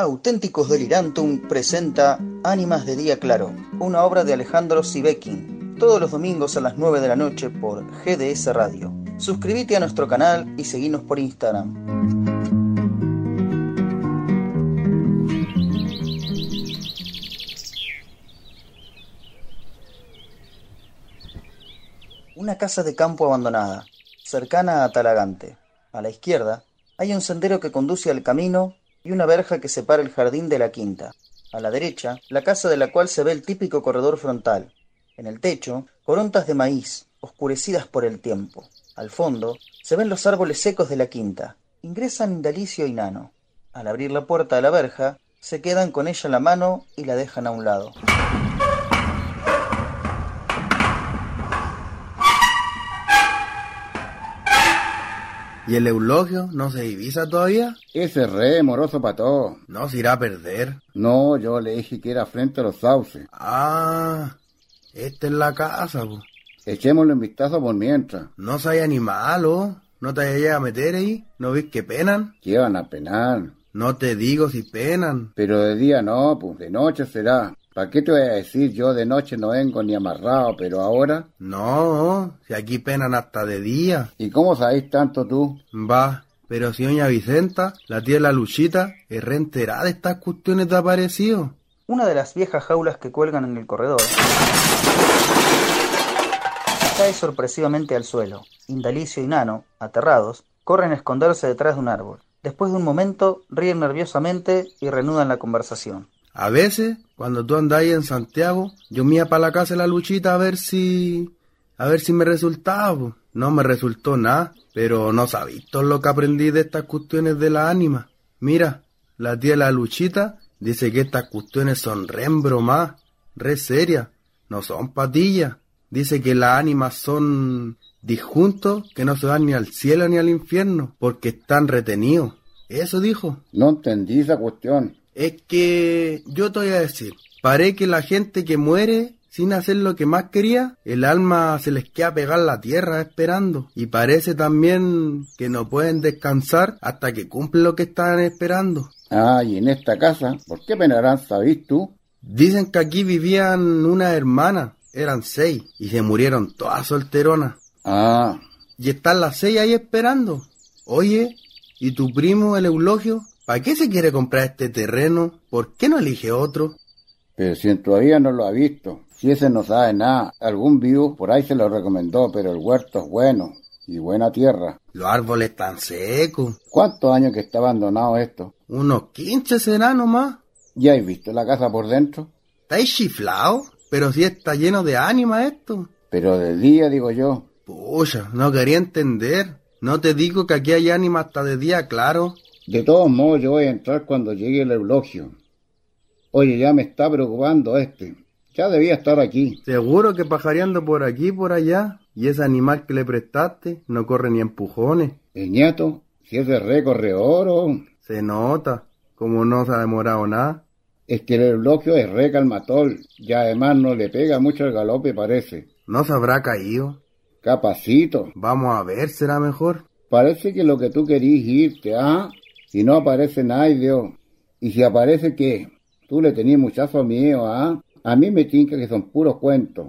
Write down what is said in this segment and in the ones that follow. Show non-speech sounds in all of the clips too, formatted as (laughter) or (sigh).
Auténticos Delirantum presenta Ánimas de Día Claro, una obra de Alejandro Sibekin, todos los domingos a las 9 de la noche por GDS Radio. Suscríbete a nuestro canal y seguinos por Instagram. Una casa de campo abandonada, cercana a Talagante. A la izquierda hay un sendero que conduce al camino y una verja que separa el jardín de la quinta. A la derecha, la casa de la cual se ve el típico corredor frontal. En el techo, corontas de maíz, oscurecidas por el tiempo. Al fondo, se ven los árboles secos de la quinta. Ingresan Indalicio y Nano. Al abrir la puerta de la verja, se quedan con ella en la mano y la dejan a un lado. ¿Y el eulogio no se divisa todavía? Ese re moroso para todo. No se irá a perder. No, yo le dije que era frente a los sauces. Ah, esta es la casa, po. Echémosle un vistazo por mientras. No soy animal, ¿o? ¿No te vayas a meter ahí? ¿No ves que penan? ¿Qué van a penar? No te digo si penan. Pero de día no, pues de noche será. ¿Para qué te voy a decir? Yo de noche no vengo ni amarrado, pero ahora... No, si aquí penan hasta de día. ¿Y cómo sabéis tanto tú? Va, pero si doña Vicenta, la tía de la Luchita, es reenterada de estas cuestiones de aparecido. Una de las viejas jaulas que cuelgan en el corredor cae sorpresivamente al suelo. Indalicio y Nano, aterrados, corren a esconderse detrás de un árbol. Después de un momento, ríen nerviosamente y reanudan la conversación. A veces, cuando tú ahí en Santiago, yo me iba para la casa de la Luchita a ver si... a ver si me resultaba. No me resultó nada, pero no sabéis todo lo que aprendí de estas cuestiones de la ánima. Mira, la tía de la Luchita dice que estas cuestiones son re embromadas, re serias, no son patillas. Dice que las ánimas son disjuntos que no se van ni al cielo ni al infierno, porque están retenidos. Eso dijo. No entendí esa cuestión. Es que yo te voy a decir, paré que la gente que muere sin hacer lo que más quería, el alma se les queda pegar la tierra esperando. Y parece también que no pueden descansar hasta que cumplen lo que están esperando. Ah, y en esta casa, ¿por qué penarán, sabís tú? Dicen que aquí vivían una hermana, eran seis, y se murieron todas solteronas. Ah, Y están las seis ahí esperando. Oye, ¿y tu primo, el eulogio? ¿Para qué se quiere comprar este terreno? ¿Por qué no elige otro? pero si todavía no lo ha visto. Si ese no sabe nada, algún vivo por ahí se lo recomendó, pero el huerto es bueno y buena tierra. Los árboles están secos. ¿Cuántos años que está abandonado esto? Unos 15 será nomás. ¿Ya has visto la casa por dentro? ¿Estáis chiflados? Pero si está lleno de ánima esto. Pero de día, digo yo. Pucha, no quería entender. No te digo que aquí hay ánima hasta de día, claro. De todos modos, yo voy a entrar cuando llegue el eulogio. Oye, ya me está preocupando este. Ya debía estar aquí. Seguro que pajareando por aquí y por allá. Y ese animal que le prestaste no corre ni empujones. El nieto, si ese re corredor o... Se nota, como no se ha demorado nada. Es que el eulogio es re calmatol. Y además no le pega mucho el galope, parece. No se habrá caído. Capacito. Vamos a ver, será mejor. Parece que lo que tú querís irte, ¿ah? Si no aparece nadie, Dios. Y si aparece, ¿qué? Tú le tenías muchazo miedo, ¿ah? A mí me tinca que son puros cuentos.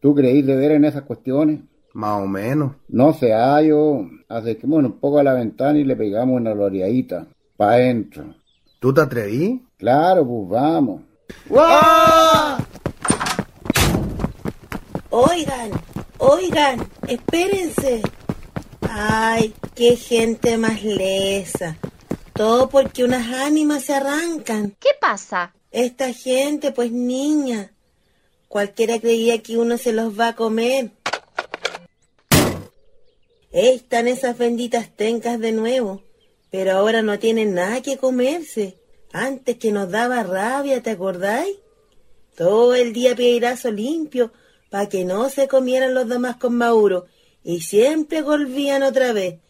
¿Tú creís de ver en esas cuestiones? Más o menos. No se hallo. Acerquémonos un poco a la ventana y le pegamos una gloriadita. Pa' adentro. ¿Tú te atreví? Claro, pues vamos. Oigan, oigan, espérense. Ay, qué gente más lesa. Todo porque unas ánimas se arrancan. ¿Qué pasa? Esta gente, pues niña. Cualquiera creía que uno se los va a comer. Están esas benditas tencas de nuevo, pero ahora no tienen nada que comerse. Antes que nos daba rabia, ¿te acordáis? Todo el día piedirazo limpio para que no se comieran los demás con Mauro y siempre volvían otra vez.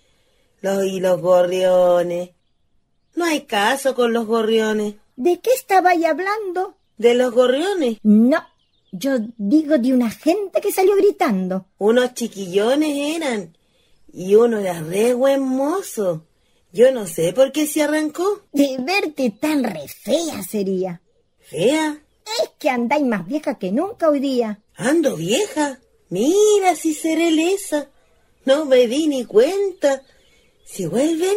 Los y los gorriones. No hay caso con los gorriones. ¿De qué estabais hablando? ¿De los gorriones? No, yo digo de una gente que salió gritando. Unos chiquillones eran. Y uno era re buen mozo. Yo no sé por qué se arrancó. De verte tan re fea sería. Fea. Es que andáis más vieja que nunca hoy día. Ando vieja. Mira si seré lesa. No me di ni cuenta. Si vuelven,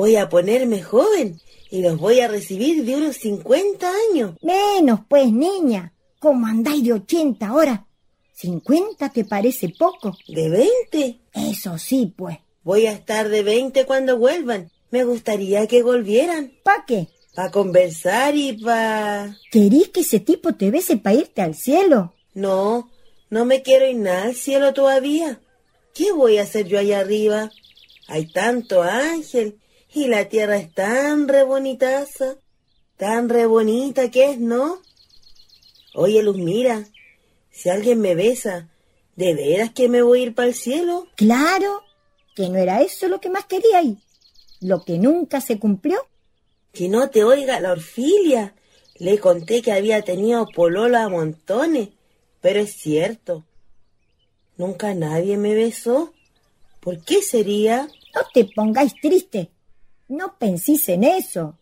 voy a ponerme joven y los voy a recibir de unos 50 años. Menos, pues, niña. ¿Cómo andáis de 80 ahora? ¿50 te parece poco? ¿De 20? Eso sí, pues. Voy a estar de 20 cuando vuelvan. Me gustaría que volvieran. ¿Pa qué? Pa conversar y pa... ¿Querís que ese tipo te bese para irte al cielo? No, no me quiero ir nada al cielo todavía. ¿Qué voy a hacer yo allá arriba? Hay tanto ángel y la tierra es tan re bonitaza, tan re bonita que es, ¿no? Oye, Luz, mira, si alguien me besa, ¿de veras que me voy a ir para el cielo? Claro, que no era eso lo que más quería y lo que nunca se cumplió. Que no te oiga la orfilia. Le conté que había tenido pololo a montones, pero es cierto. Nunca nadie me besó. ¿Por qué sería? No te pongáis triste. No pensís en eso.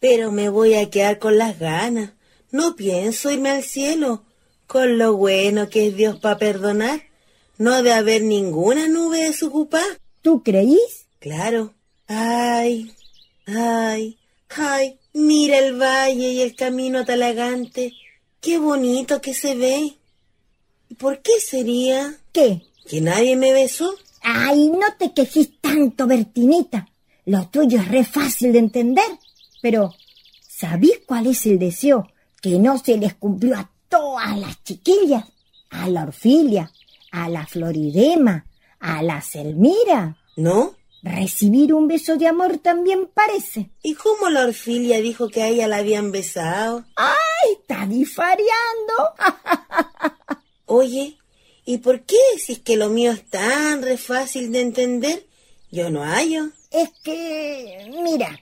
Pero me voy a quedar con las ganas. No pienso irme al cielo, con lo bueno que es Dios para perdonar. No de haber ninguna nube desocupada. ¿Tú creís? Claro. Ay, ay, ay, mira el valle y el camino talagante. Qué bonito que se ve. ¿Y por qué sería? ¿Qué? ¿Que nadie me besó? Ay, no te quejís tanto, Bertinita. Lo tuyo es re fácil de entender. Pero, ¿sabís cuál es el deseo que no se les cumplió a todas las chiquillas? A la Orfilia, a la Floridema, a la Selmira. ¿No? Recibir un beso de amor también parece. ¿Y cómo la Orfilia dijo que a ella la habían besado? ¡Ay, está difariando! (laughs) Oye, ¿y por qué es que lo mío es tan re fácil de entender? Yo no hallo. Es que, mira,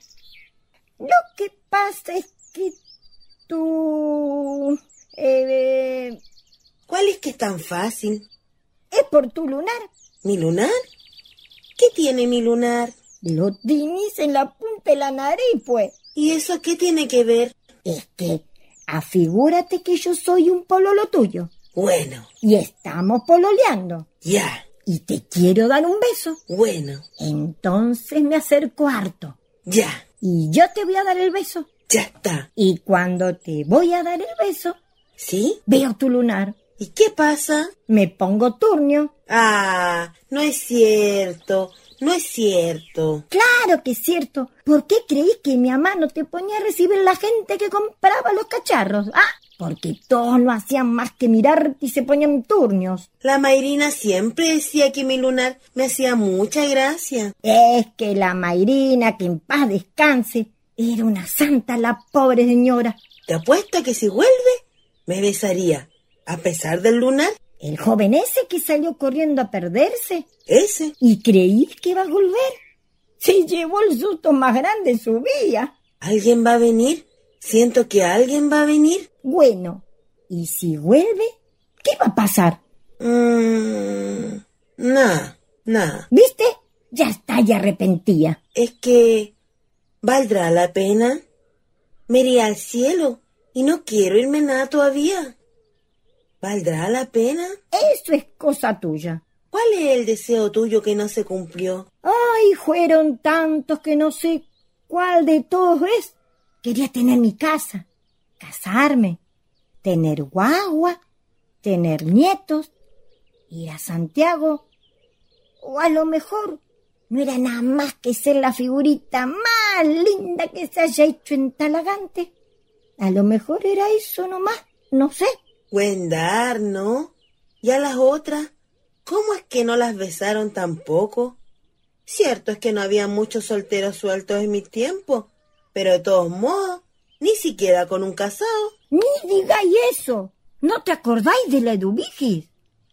lo que pasa es que tú... Eh, ¿Cuál es que es tan fácil? es por tu lunar. ¿Mi lunar? ¿Qué tiene mi lunar? Lo tienes en la punta de la nariz, pues. ¿Y eso qué tiene que ver? Es que, afigúrate que yo soy un pololo tuyo. Bueno, Y estamos pololeando. ya, Y te quiero dar un beso. bueno, Entonces me acerco harto. ya, Y yo te voy a dar el beso. ya está. Y cuando te voy a dar el beso, ¿Sí? veo tu lunar. ¿Y qué pasa? Me pongo turnio. Ah, no es cierto, no es cierto. Claro que es cierto. ¿Por qué creí que mi mamá no te ponía a recibir la gente que compraba los cacharros? Ah, porque todos no hacían más que mirarte y se ponían turnios. La Mayrina siempre decía que mi lunar me hacía mucha gracia. Es que la Mayrina, que en paz descanse, era una santa la pobre señora. Te apuesto que si vuelve, me besaría. A pesar del lunar, El joven ese que salió corriendo a perderse. ese. ¿Y creí que iba a volver? Se llevó el susto más grande de su vida. ¿Alguien va a venir? Siento que alguien va a venir. Bueno, ¿y si vuelve? ¿Qué va a pasar? Mmm. Nah, nah. ¿Viste? Ya está, ya arrepentía. Es que. ¿Valdrá la pena? Me iré al cielo y no quiero irme nada todavía. ¿Valdrá la pena? Eso es cosa tuya. ¿Cuál es el deseo tuyo que no se cumplió? Ay, fueron tantos que no sé cuál de todos es. Quería tener mi casa, casarme, tener guagua, tener nietos, ir a Santiago. O a lo mejor no era nada más que ser la figurita más linda que se haya hecho en Talagante. A lo mejor era eso nomás, no sé. Buen dar, ¿no? ¿Y a las otras? ¿Cómo es que no las besaron tampoco? Cierto es que no había muchos solteros sueltos en mi tiempo, pero de todos modos, ni siquiera con un casado. Ni digáis eso. ¿No te acordáis de la Eduvigis?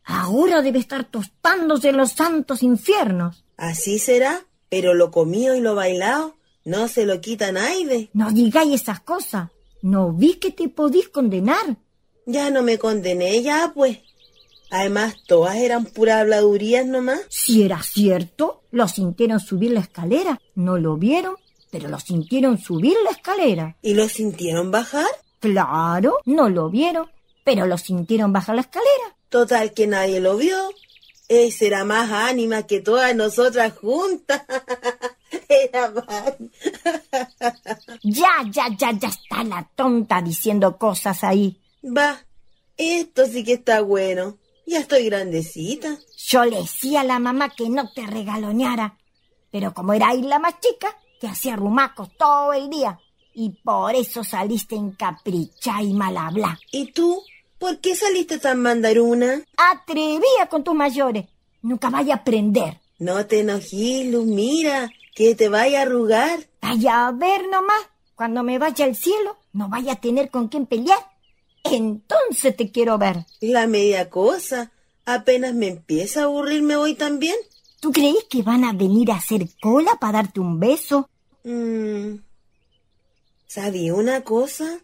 Ahora debe estar tostándose en los santos infiernos. Así será, pero lo comido y lo bailado no se lo quita nadie. No digáis esas cosas. No vi que te podís condenar. Ya no me condené ya, pues. Además, todas eran puras habladurías nomás. Si era cierto, lo sintieron subir la escalera. No lo vieron, pero lo sintieron subir la escalera. ¿Y lo sintieron bajar? Claro, no lo vieron, pero lo sintieron bajar la escalera. Total que nadie lo vio. Ese era más ánima que todas nosotras juntas. (laughs) era más. (laughs) Ya, ya, ya, ya está la tonta diciendo cosas ahí. Va, esto sí que está bueno. Ya estoy grandecita. Yo le decía a la mamá que no te regaloneara, pero como era ahí la más chica, te hacía rumacos todo el día. Y por eso saliste encaprichada y mal habla. ¿Y tú? ¿Por qué saliste tan mandaruna? Atrevía con tus mayores. Nunca vaya a aprender. No te enojes, Luz, mira, que te vaya a arrugar. Vaya a ver nomás. Cuando me vaya al cielo, no vaya a tener con quién pelear. Entonces te quiero ver. La media cosa. Apenas me empieza a aburrir, me voy también. ¿Tú crees que van a venir a hacer cola para darte un beso? Mm. ¿Sabía una cosa?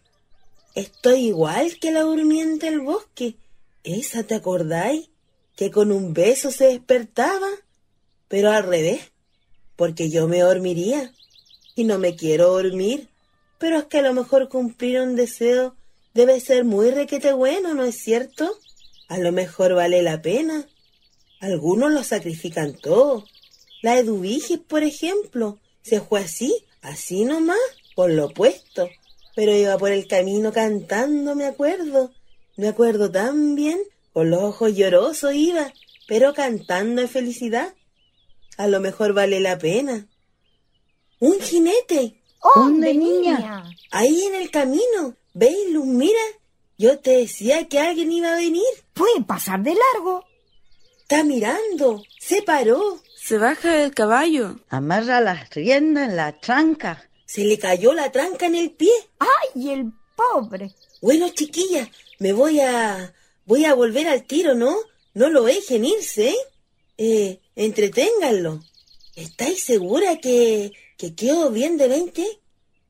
Estoy igual que la durmiente del bosque. ¿Esa te acordáis? Que con un beso se despertaba. Pero al revés, porque yo me dormiría. Y no me quiero dormir. Pero es que a lo mejor cumplir un deseo debe ser muy requete bueno, ¿no es cierto? A lo mejor vale la pena. Algunos lo sacrifican todo. La Eduviges, por ejemplo, se fue así, así nomás, por lo opuesto. Pero iba por el camino cantando, me acuerdo. Me acuerdo tan bien, con los ojos llorosos iba, pero cantando de felicidad. A lo mejor vale la pena. ¡Un jinete! ¿Dónde, niña? Ahí en el camino. ¿Veis, Luz? Mira, yo te decía que alguien iba a venir. Puede pasar de largo. Está mirando. Se paró. Se baja del caballo. Amarra las riendas en la tranca. Se le cayó la tranca en el pie. ¡Ay, el pobre! Bueno, chiquilla, me voy a... voy a volver al tiro, ¿no? No lo dejen irse, ¿eh? Eh, entreténganlo. ¿Estáis segura que... que quedó bien de 20?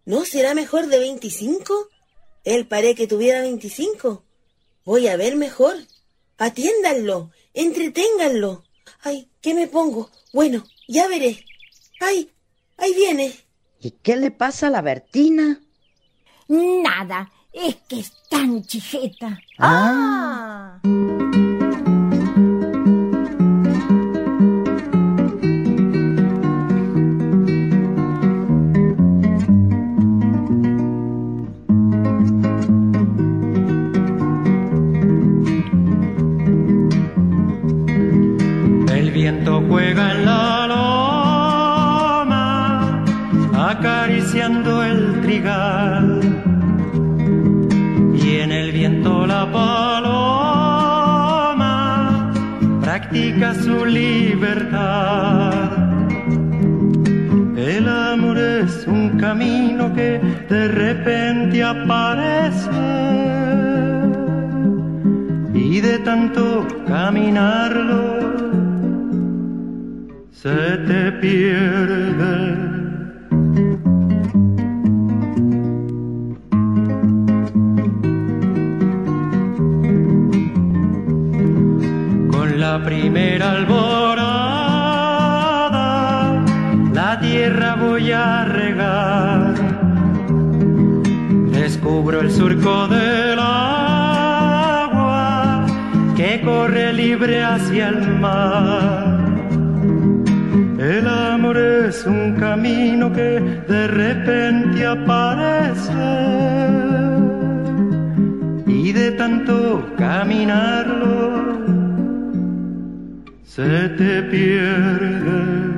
¿No será mejor de 25? Él paré que tuviera 25. Voy a ver mejor. Atiéndanlo, entreténganlo. Ay, ¿qué me pongo? Bueno, ya veré. Ay, ahí viene. ¿Y qué le pasa a la Bertina? Nada, es que es tan chijeta. Ah. El camino que de repente aparece y de tanto caminarlo se te pierde. Con la primera alborada, la tierra voy a el surco del agua que corre libre hacia el mar. El amor es un camino que de repente aparece y de tanto caminarlo se te pierde.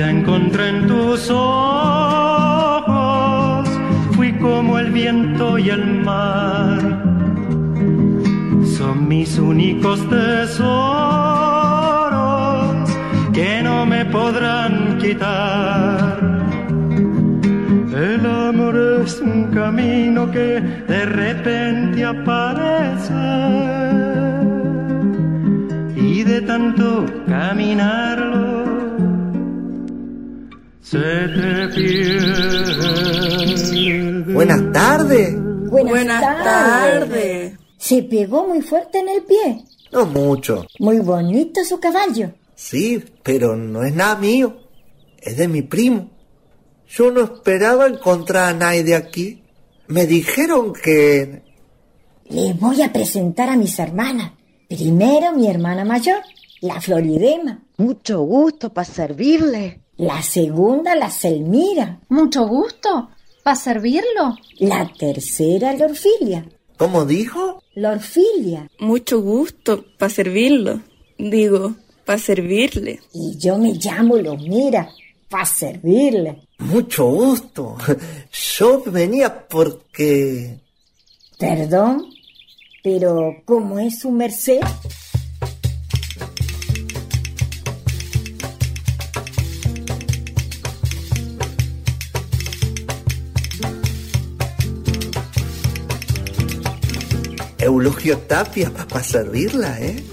Encontré en tus ojos, fui como el viento y el mar. Son mis únicos tesoros que no me podrán quitar. El amor es un camino que de repente aparece y de tanto caminarlo se te pierde. Buenas tardes. Buenas, Buenas tardes. Se pegó muy fuerte en el pie. No mucho. Muy bonito su caballo. Sí, pero no es nada mío. Es de mi primo. Yo no esperaba encontrar a nadie aquí. Me dijeron que... Le voy a presentar a mis hermanas. Primero mi hermana mayor, la Floridema. Mucho gusto para servirle. La segunda, la Selmira. Mucho gusto. ¿Para servirlo? La tercera, la Orfilia. ¿Cómo dijo? La Orfilia. Mucho gusto para servirlo. Digo, para servirle. Y yo me llamo Lomira, para servirle. Mucho gusto. (laughs) Yo venía porque... Perdón, pero ¿cómo es su merced? Eulogio Tapia, para servirla, ¿eh?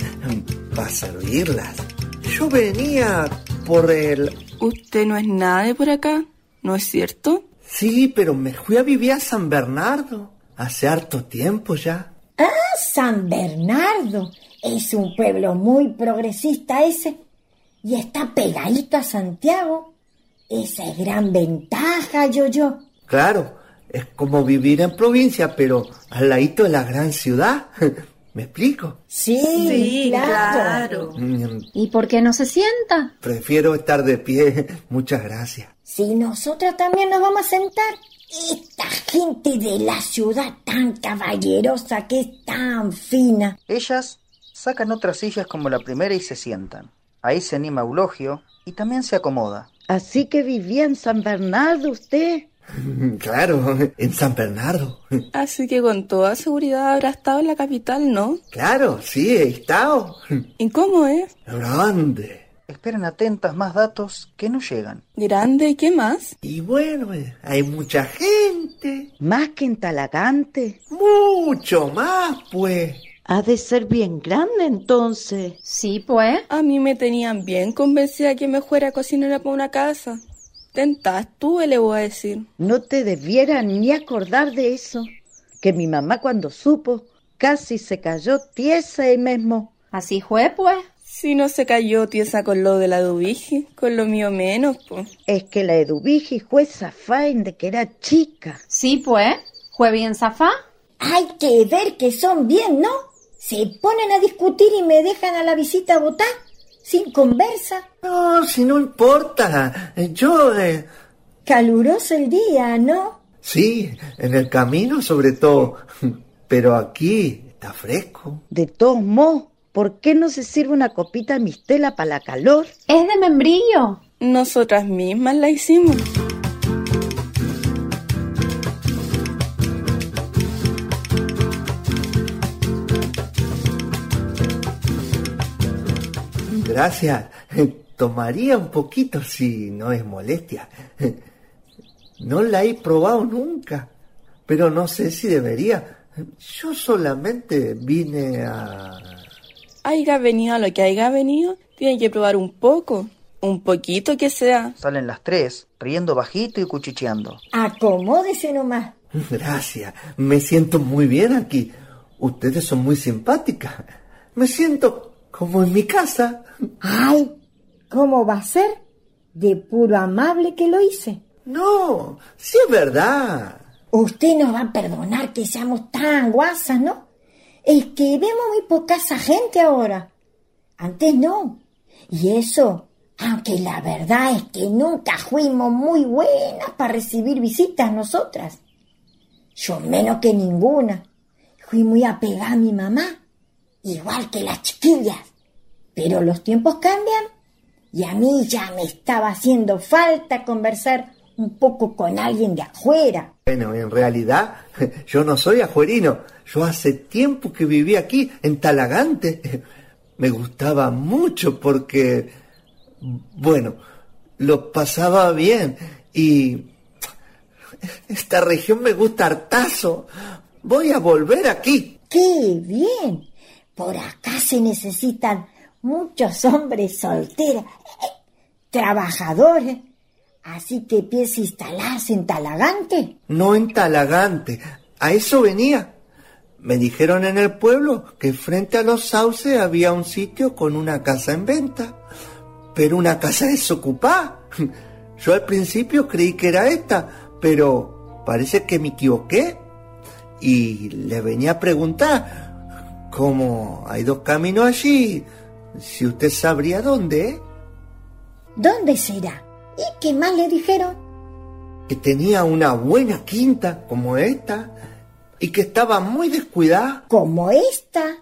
Para servirlas. Yo venía por el... Usted no es nada de por acá, ¿no es cierto? Sí, pero me fui a vivir a San Bernardo. Hace harto tiempo ya. Ah, San Bernardo. Es un pueblo muy progresista ese. Y está pegadito a Santiago. Esa es gran ventaja, yo, yo. Claro, es como vivir en provincia, pero al ladito de la gran ciudad. (laughs) ¿Me explico? Sí, claro. Mm, ¿Y por qué no se sienta? Prefiero estar de pie. (laughs) Muchas gracias. Si nosotros también nos vamos a sentar. Esta gente de la ciudad tan caballerosa que es tan fina. Ellas sacan otras sillas como la primera y se sientan. Ahí se anima Eulogio y también se acomoda. Así que vivía en San Bernardo usted. (laughs) Claro, en San Bernardo. Así que con toda seguridad habrá estado en la capital, ¿no? Claro, sí, he estado. ¿Y cómo es? Grande. Esperen atentas más datos que no llegan. ¿Grande y qué más? Y bueno, hay mucha gente. Más que en Talagante. Mucho más, pues. Ha de ser bien grande entonces. Sí, pues. A mí me tenían bien convencida que me fuera cocinera para una casa. Tentás tú, le voy a decir. No te debiera ni acordar de eso. Que mi mamá cuando supo casi se cayó tiesa ahí mismo. Así fue, pues. Si no se cayó tiesa con lo de la dubiji, con lo mío menos, pues. Es que la Eduvigi fue zafain de que era chica. Sí, pues. ¿Fue bien zafá? Hay que ver que son bien, ¿no? Se ponen a discutir y me dejan a la visita votar. Sin conversa. No, si no importa. Eh, Yo, eh, Caluroso el día, ¿no? sí, en el camino sobre todo. (laughs) Pero aquí está fresco. De todos modos, ¿por qué no se sirve una copita de mistela para la calor? Es de membrillo. Nosotras mismas la hicimos. Gracias. (laughs) Tomaría un poquito si no es molestia. (laughs) No la he probado nunca, pero no sé si debería. Yo solamente vine a... Haiga venido a lo que haya venido, tiene que probar un poco. Un poquito que sea. Salen las tres, riendo bajito y cuchicheando. Acomódese nomás. (laughs) Gracias. Me siento muy bien aquí. Ustedes son muy simpáticas. Me siento como en mi casa. Ay, ¿cómo va a ser? De puro amable que lo hice. No, sí es verdad. Usted nos va a perdonar que seamos tan guasas, ¿no? Es que vemos muy poca esa gente ahora. Antes no. Y eso, aunque la verdad es que nunca fuimos muy buenas para recibir visitas nosotras. Yo menos que ninguna. Fui muy apegada a mi mamá, igual que las chiquillas. Pero los tiempos cambian y a mí ya me estaba haciendo falta conversar un poco con alguien de afuera. Bueno, en realidad (laughs) yo no soy ajuerino. Yo hace tiempo que viví aquí, en Talagante. (laughs) Me gustaba mucho porque, bueno, lo pasaba bien y (laughs) esta región me gusta hartazo. Voy a volver aquí. ¡Qué bien! Por acá se necesitan muchos hombres solteros, eh, trabajadores. Así que piensa instalarse en Talagante. No en Talagante, a eso venía. Me dijeron en el pueblo que frente a los sauces había un sitio con una casa en venta, pero una casa desocupada. (laughs) Yo al principio creí que era esta, pero parece que me equivoqué. Y le venía a preguntar, como hay dos caminos allí, si usted sabría dónde, ¿Dónde será? ¿Y qué más le dijeron? que tenía una buena quinta como esta, y que estaba muy descuidada, Como esta.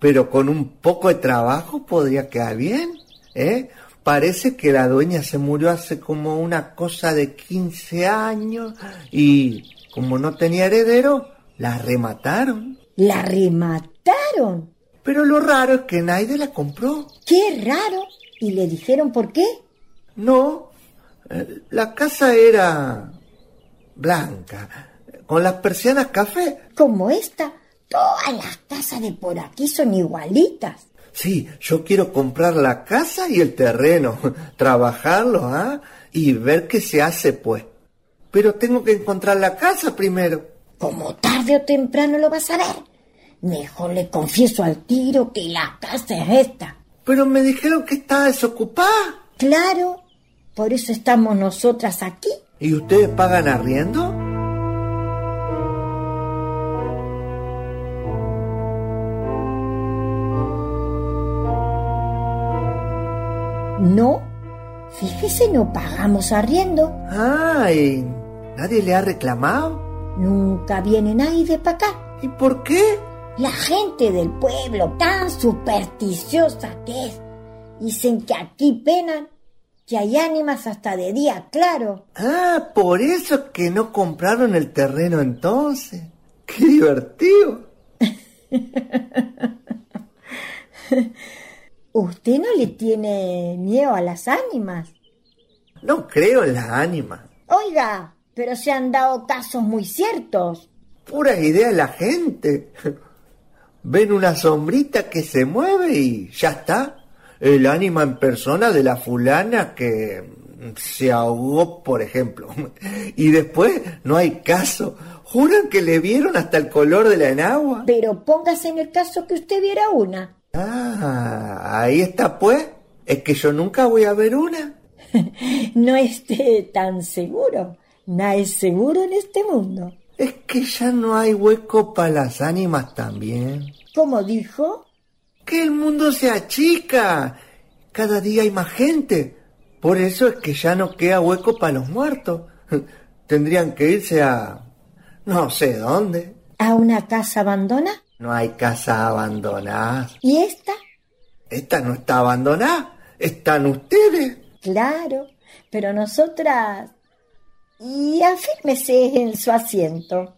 pero con un poco de trabajo podría quedar bien, ¿eh? Parece que la dueña se murió hace como una cosa de 15 años y como no tenía heredero, la remataron. La remataron. Pero lo raro es que nadie la compró. Qué raro. ¿Y le dijeron por qué? No, eh, la casa era blanca, con las persianas café. Como esta. Todas las casas de por aquí son igualitas. Sí, yo quiero comprar la casa y el terreno, (laughs) trabajarlo, ¿ah? Y ver qué se hace, pues. Pero tengo que encontrar la casa primero. Como tarde o temprano lo vas a ver. Mejor le confieso al tiro que la casa es esta. Pero me dijeron que estaba desocupada. Claro. Por eso estamos nosotras aquí. ¿Y ustedes pagan arriendo? No. Fíjese, no pagamos arriendo. Ay, ¿nadie le ha reclamado? Nunca viene nadie para acá. ¿Y por qué? La gente del pueblo, tan supersticiosa que es, dicen que aquí penan, que hay ánimas hasta de día claro. Ah, por eso es que no compraron el terreno entonces. ¡Qué divertido! (laughs) ¿Usted no le tiene miedo a las ánimas? No creo en las ánimas. Oiga, pero se han dado casos muy ciertos. Pura idea de la gente. Ven una sombrita que se mueve y ya está. El ánima en persona de la fulana que se ahogó, por ejemplo. (laughs) Y después no hay caso. Juran que le vieron hasta el color de la enagua. Pero póngase en el caso que usted viera una. Ah, ahí está pues. Es que yo nunca voy a ver una. (laughs) No esté tan seguro. Nada es seguro en este mundo. Es que ya no hay hueco para las ánimas también. ¿Cómo dijo? Que el mundo se achica. Cada día hay más gente. Por eso es que ya no queda hueco para los muertos. (laughs) Tendrían que irse a... no sé dónde. ¿A una casa abandona? No hay casa abandonada. ¿Y esta? Esta no está abandonada. Están ustedes. Claro, pero nosotras... Y afírmese en su asiento.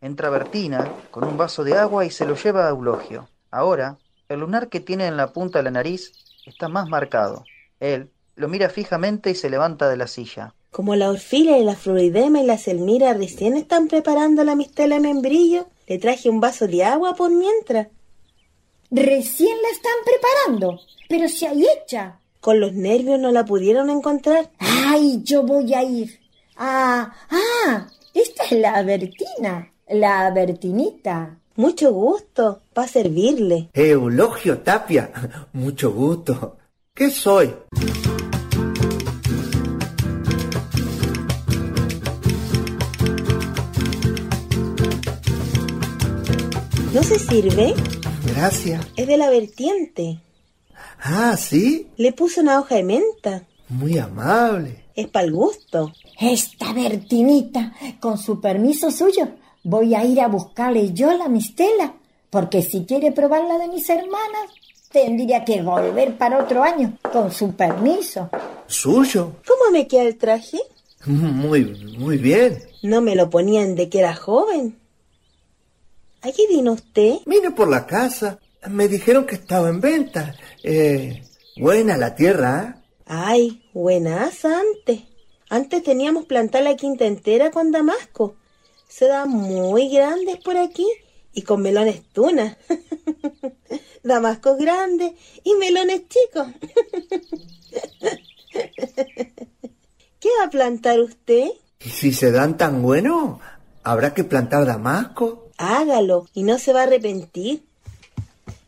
Entra Bertina con un vaso de agua y se lo lleva a Eulogio. Ahora, el lunar que tiene en la punta de la nariz está más marcado. Él lo mira fijamente y se levanta de la silla. Como la orfilia y la floridema y la selmira recién están preparando la mistela membrillo, le traje un vaso de agua por mientras. Recién la están preparando, pero se hay hecha. Con los nervios no la pudieron encontrar. Ay, yo voy a ir. Ah, ah, esta es la Bertina, la Bertinita. Mucho gusto, para servirle. Eulogio Tapia. Mucho gusto. ¿Qué soy? ¿No se sirve? Gracias. Es de la vertiente. Ah, ¿sí? Le puse una hoja de menta. Muy amable. Es para el gusto. Esta Bertinita, con su permiso suyo, voy a ir a buscarle yo la mistela, porque si quiere probar la de mis hermanas, tendría que volver para otro año, con su permiso. ¿Suyo? ¿Cómo me queda el traje? (laughs) Muy, muy bien. ¿No me lo ponían de que era joven? ¿A qué vino usted? Vine por la casa. Me dijeron que estaba en venta. Eh, buena la tierra, ¿eh? Ay, buenas antes. Antes teníamos plantar la quinta entera con damasco. Se dan muy grandes por aquí y con melones tunas. (laughs) Damascos grandes y melones chicos. (laughs) ¿Qué va a plantar usted? ¿Y si se dan tan buenos, habrá que plantar damasco? Hágalo y no se va a arrepentir.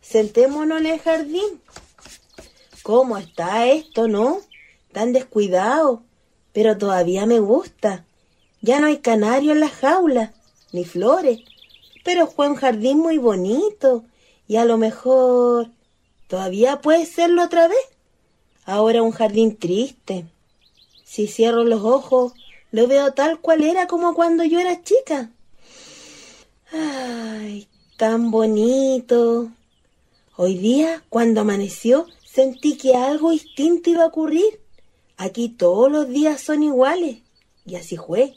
Sentémonos en el jardín. ¿Cómo está esto, no? Tan descuidado. Pero todavía me gusta. Ya no hay canario en la jaula, ni flores. Pero fue un jardín muy bonito. Y a lo mejor todavía puede serlo otra vez. Ahora un jardín triste. Si cierro los ojos, lo veo tal cual era como cuando yo era chica. Ay, tan bonito. Hoy día, cuando amaneció, sentí que algo distinto iba a ocurrir. Aquí todos los días son iguales. Y así fue.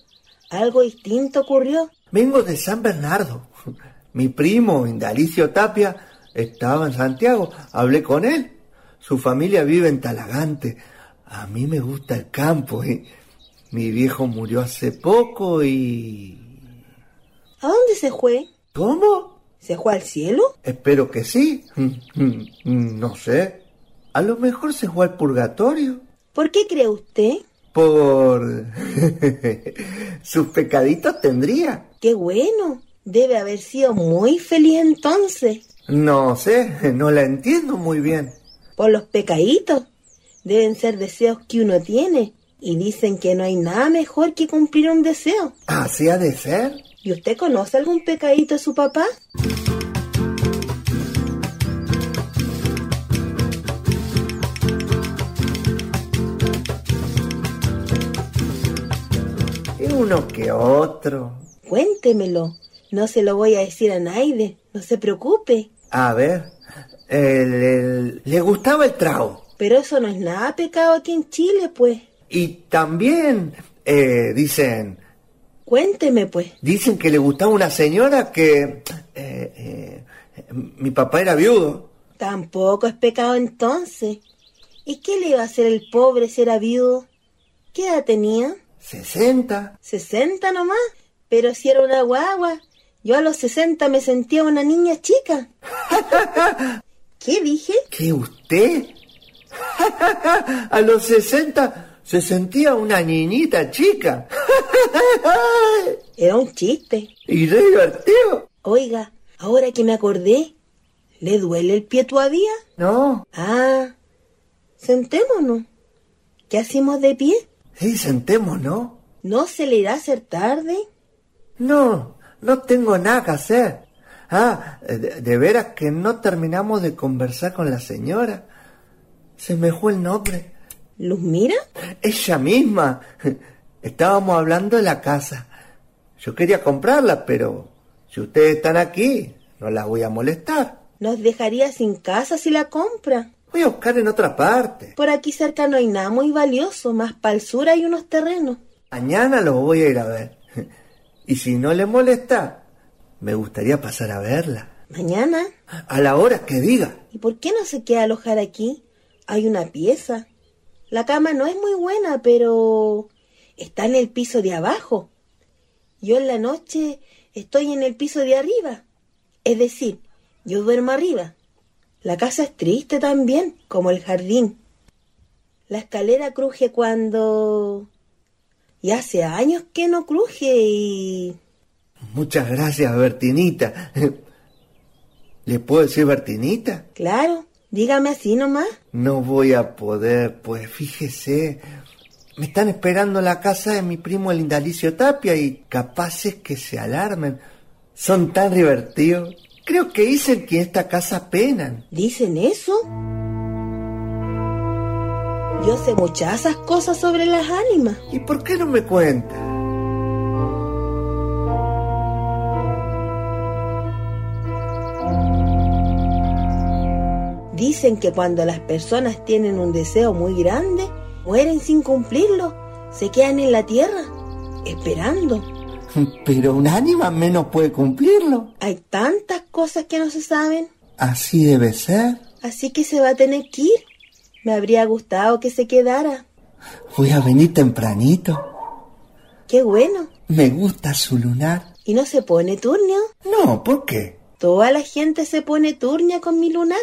Algo distinto ocurrió. Vengo de San Bernardo. (laughs) Mi primo, Indalicio Tapia, estaba en Santiago. Hablé con él. Su familia vive en Talagante. A mí me gusta el campo. y Mi viejo murió hace poco y... ¿A dónde se fue? ¿Cómo? ¿Se fue al cielo? Espero que sí. (laughs) No sé. A lo mejor se fue al purgatorio. ¿Por qué cree usted? Por... (laughs) Sus pecaditos tendría. ¡Qué bueno! Debe haber sido muy feliz entonces. No sé, no la entiendo muy bien. Por los pecaditos. Deben ser deseos que uno tiene. Y dicen que no hay nada mejor que cumplir un deseo. ¿Así ha de ser? ¿Y usted conoce algún pecadito de su papá? Uno que otro. Cuéntemelo. No se lo voy a decir a Naide. No se preocupe. A ver, el- el- le gustaba el trago. Pero eso no es nada pecado aquí en Chile, pues. Y también eh, dicen, Cuénteme, pues. dicen que le gustaba una señora que eh, eh, mi papá era viudo. Tampoco es pecado entonces. ¿Y qué le iba a hacer el pobre si era viudo? ¿Qué edad tenía? 60. ¿60 nomás? Pero si era una guagua. Yo a los 60 me sentía una niña chica. (laughs) ¿Qué dije? ¿Que usted? (laughs) A los 60 se sentía una niñita chica. (laughs) Era un chiste. Y re divertido. Oiga, ahora que me acordé, ¿le duele el pie todavía? No, Ah, sentémonos. ¿Qué hacemos de pie? Sí, sentémonos. ¿No se le irá a hacer tarde? No, no tengo nada que hacer. Ah, de, de veras que no terminamos de conversar con la señora. Se me fue el nombre. ¿Luz mira? Ella misma. Estábamos hablando de la casa. Yo quería comprarla, pero si ustedes están aquí, no la voy a molestar. Nos dejaría sin casa si la compra. Voy a buscar en otra parte. Por aquí cerca no hay nada muy valioso, más para el sur hay unos terrenos. Mañana los voy a ir a ver. (laughs) Y si no le molesta, me gustaría pasar a verla. Mañana. A la hora que diga. ¿Y por qué no se queda alojar aquí? Hay una pieza. La cama no es muy buena, pero está en el piso de abajo. Yo en la noche estoy en el piso de arriba. Es decir, yo duermo arriba. La casa es triste también, como el jardín. La escalera cruje cuando... Y hace años que no cruje y... Muchas gracias, Bertinita. (laughs) ¿Le puedo decir Bertinita? Claro, dígame así nomás. No voy a poder, pues fíjese. Me están esperando en la casa de mi primo el Indalicio Tapia y capaces que se alarmen. Son tan divertidos. Creo que dicen que en esta casa penan. ¿Dicen eso? Yo sé muchas esas cosas sobre las ánimas. ¿Y por qué no me cuenta? Dicen que cuando las personas tienen un deseo muy grande, mueren sin cumplirlo, se quedan en la tierra, esperando. (laughs) Pero un ánima menos puede cumplirlo. Hay tantas cosas que no se saben, Así debe ser. así que se va a tener que ir. Me habría gustado que se quedara. Voy a venir tempranito. Qué bueno. Me gusta su lunar. ¿Y no se pone turnio? No, ¿por qué? Toda la gente se pone turnia con mi lunar.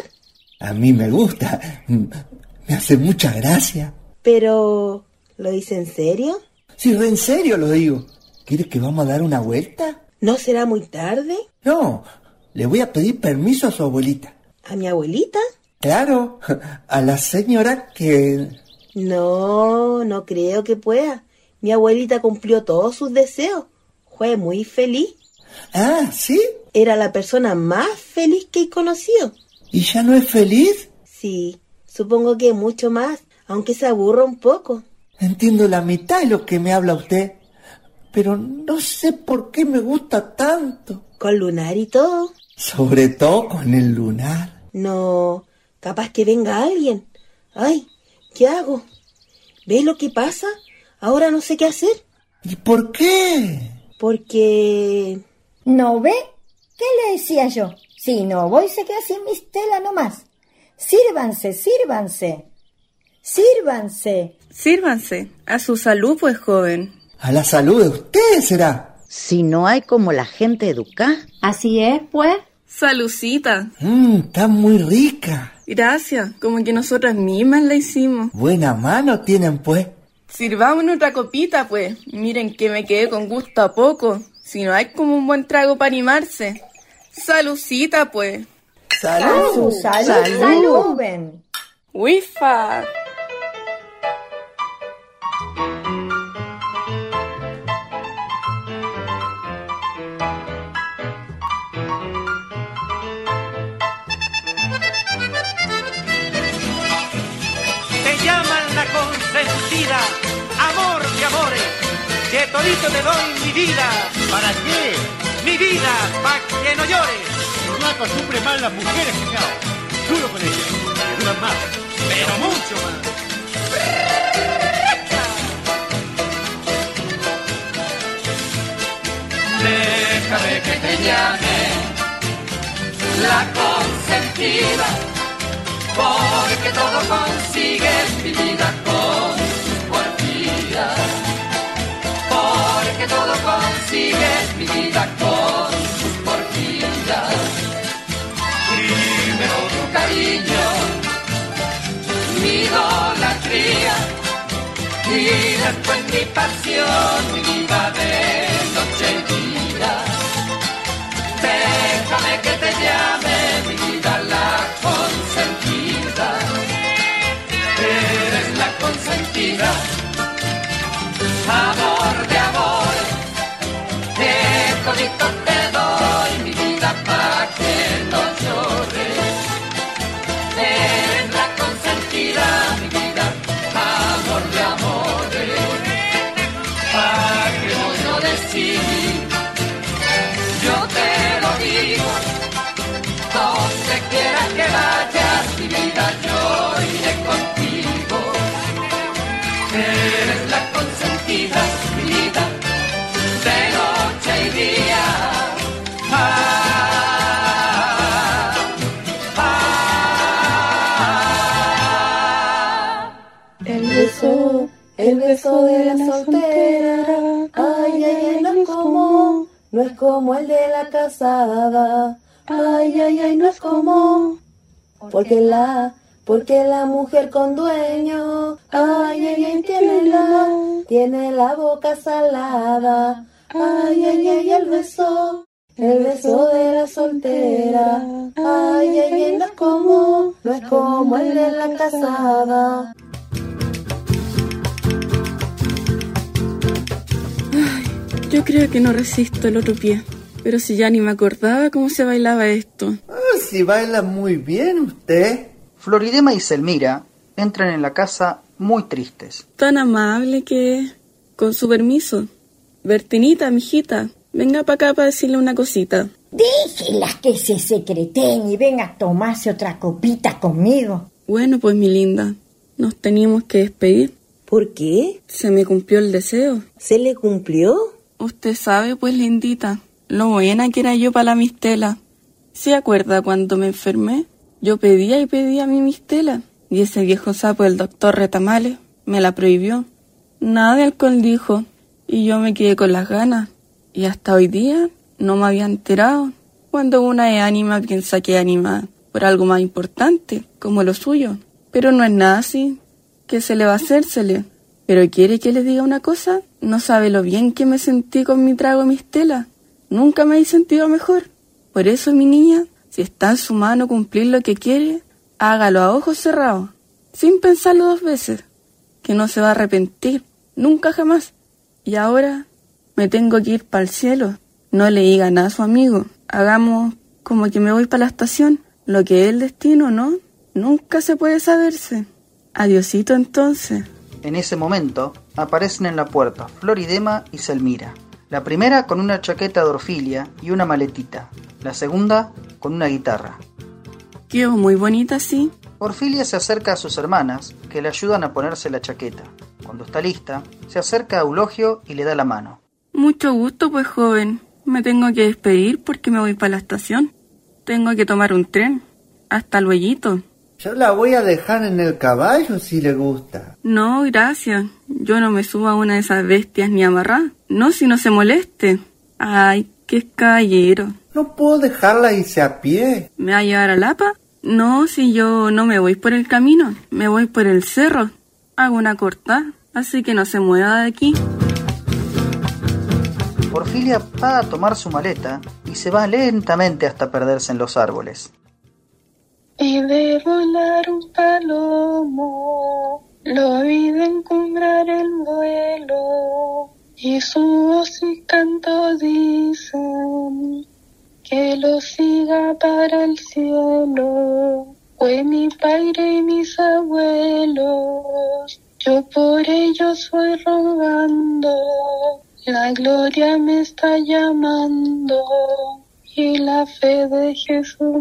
A mí me gusta. Me hace mucha gracia. Pero, ¿Lo hice en serio? Re en serio lo digo. ¿Quieres que vamos a dar una vuelta? ¿No será muy tarde? No, le voy a pedir permiso a su abuelita. ¿A mi abuelita? Claro, (laughs) a la señora que... No, no creo que pueda. Mi abuelita cumplió todos sus deseos. Fue muy feliz. Ah, ¿sí? Era la persona más feliz que he conocido. ¿Y ya no es feliz? Sí, supongo que mucho más, aunque se aburra un poco. Entiendo la mitad de lo que me habla usted, pero no sé por qué me gusta tanto. ¿Con lunar y todo? Sobre todo con el lunar. No, capaz que venga alguien. Ay, ¿qué hago? ¿Ves lo que pasa? Ahora no sé qué hacer. ¿Y por qué? Porque... ¿No ve? ¿Qué le decía yo? Si no voy, se queda sin mis telas nomás. Sírvanse, sírvanse. Sírvanse. Sírvanse. A su salud, pues, joven. A la salud de usted será. Si no hay como la gente educada. Así es, pues. Salucita. Mmm, está muy rica. Gracias, como que nosotras mismas la hicimos. Buena mano tienen, pues. Sirvámonos otra copita, pues. Miren que me quedé con gusto a poco. Si no hay como un buen trago para animarse. Salucita, pues. Su salud, Salud. salud. ven. Todito te doy mi vida. ¿Para qué? Mi vida, pa' que no llores. No acostumbre mal las mujeres, cuñado. Duro con ellas, que duran más, pero mucho más. Déjame que te llame la consentida, porque todo consigues mi vida con tus porfías. Todo consigues mi vida con tus porfías. Primero tu cariño, mi idolatría, y después mi pasión, mi vida beso de la soltera. Ay, ay, ay, no es como, no es como el de la casada. Ay, ay, ay, no es como, porque la, porque la mujer con dueño. Ay, ay, ay, tiene la, tiene la boca salada. Ay, ay, ay, el beso. El beso de la soltera, ay, ay, ay, no es como, no es como el de la casada. Yo creo que no resisto el otro pie. Pero si ya ni me acordaba cómo se bailaba esto. Ah, si baila muy bien usted. Floridema y Selmira entran en la casa muy tristes. Tan amable que es. Con su permiso. Bertinita, mijita, venga para acá para decirle una cosita. Déjelas que se secreten y venga a tomarse otra copita conmigo. Bueno, pues mi linda, nos teníamos que despedir. ¿Por qué? Se me cumplió el deseo. ¿Se le cumplió? Usted sabe, pues, lindita, lo buena que era yo para la mistela. ¿Se acuerda cuando me enfermé? Yo pedía y pedía mi mistela. Y ese viejo sapo del doctor Retamales me la prohibió. Nada de alcohol dijo. Y yo me quedé con las ganas. Y hasta hoy día no me había enterado. Cuando una es ánima piensa que es ánima por algo más importante, como lo suyo. Pero no es nada así. ¿Qué se le va a hacérsele? Pero quiere que le diga una cosa, no sabe lo bien que me sentí con mi trago mistela. Nunca me he sentido mejor. Por eso, mi niña, si está en su mano cumplir lo que quiere, hágalo a ojos cerrados, sin pensarlo dos veces, que no se va a arrepentir, nunca jamás. Y ahora me tengo que ir para el cielo. No le diga nada a su amigo. Hagamos como que me voy para la estación. Lo que es el destino, ¿no? Nunca se puede saberse. Adiosito entonces. En ese momento aparecen en la puerta Floridema y Selmira. La primera con una chaqueta de orfilia y una maletita. La segunda con una guitarra. Quedó muy bonita, sí. Orfilia se acerca a sus hermanas, que le ayudan a ponerse la chaqueta. Cuando está lista, se acerca a Eulogio y le da la mano. Mucho gusto, pues joven. Me tengo que despedir porque me voy para la estación. Tengo que tomar un tren. Hasta luego. Yo la voy a dejar en el caballo si le gusta. No, gracias. Yo no me subo a una de esas bestias ni amarrar. No, si no se moleste. Ay, qué caballero. No puedo dejarla irse a pie. ¿Me va a llevar a Lapa? No, si yo no me voy por el camino. Me voy por el cerro. Hago una corta, así que no se mueva de aquí. Orfilia va a tomar su maleta y se va lentamente hasta perderse en los árboles. Y de volar un palomo, lo vi de encumbrar el vuelo, y su voz y canto dicen que lo siga para el cielo. Fue mi padre y mis abuelos, yo por ellos voy rogando, la gloria me está llamando y la fe de Jesucristo.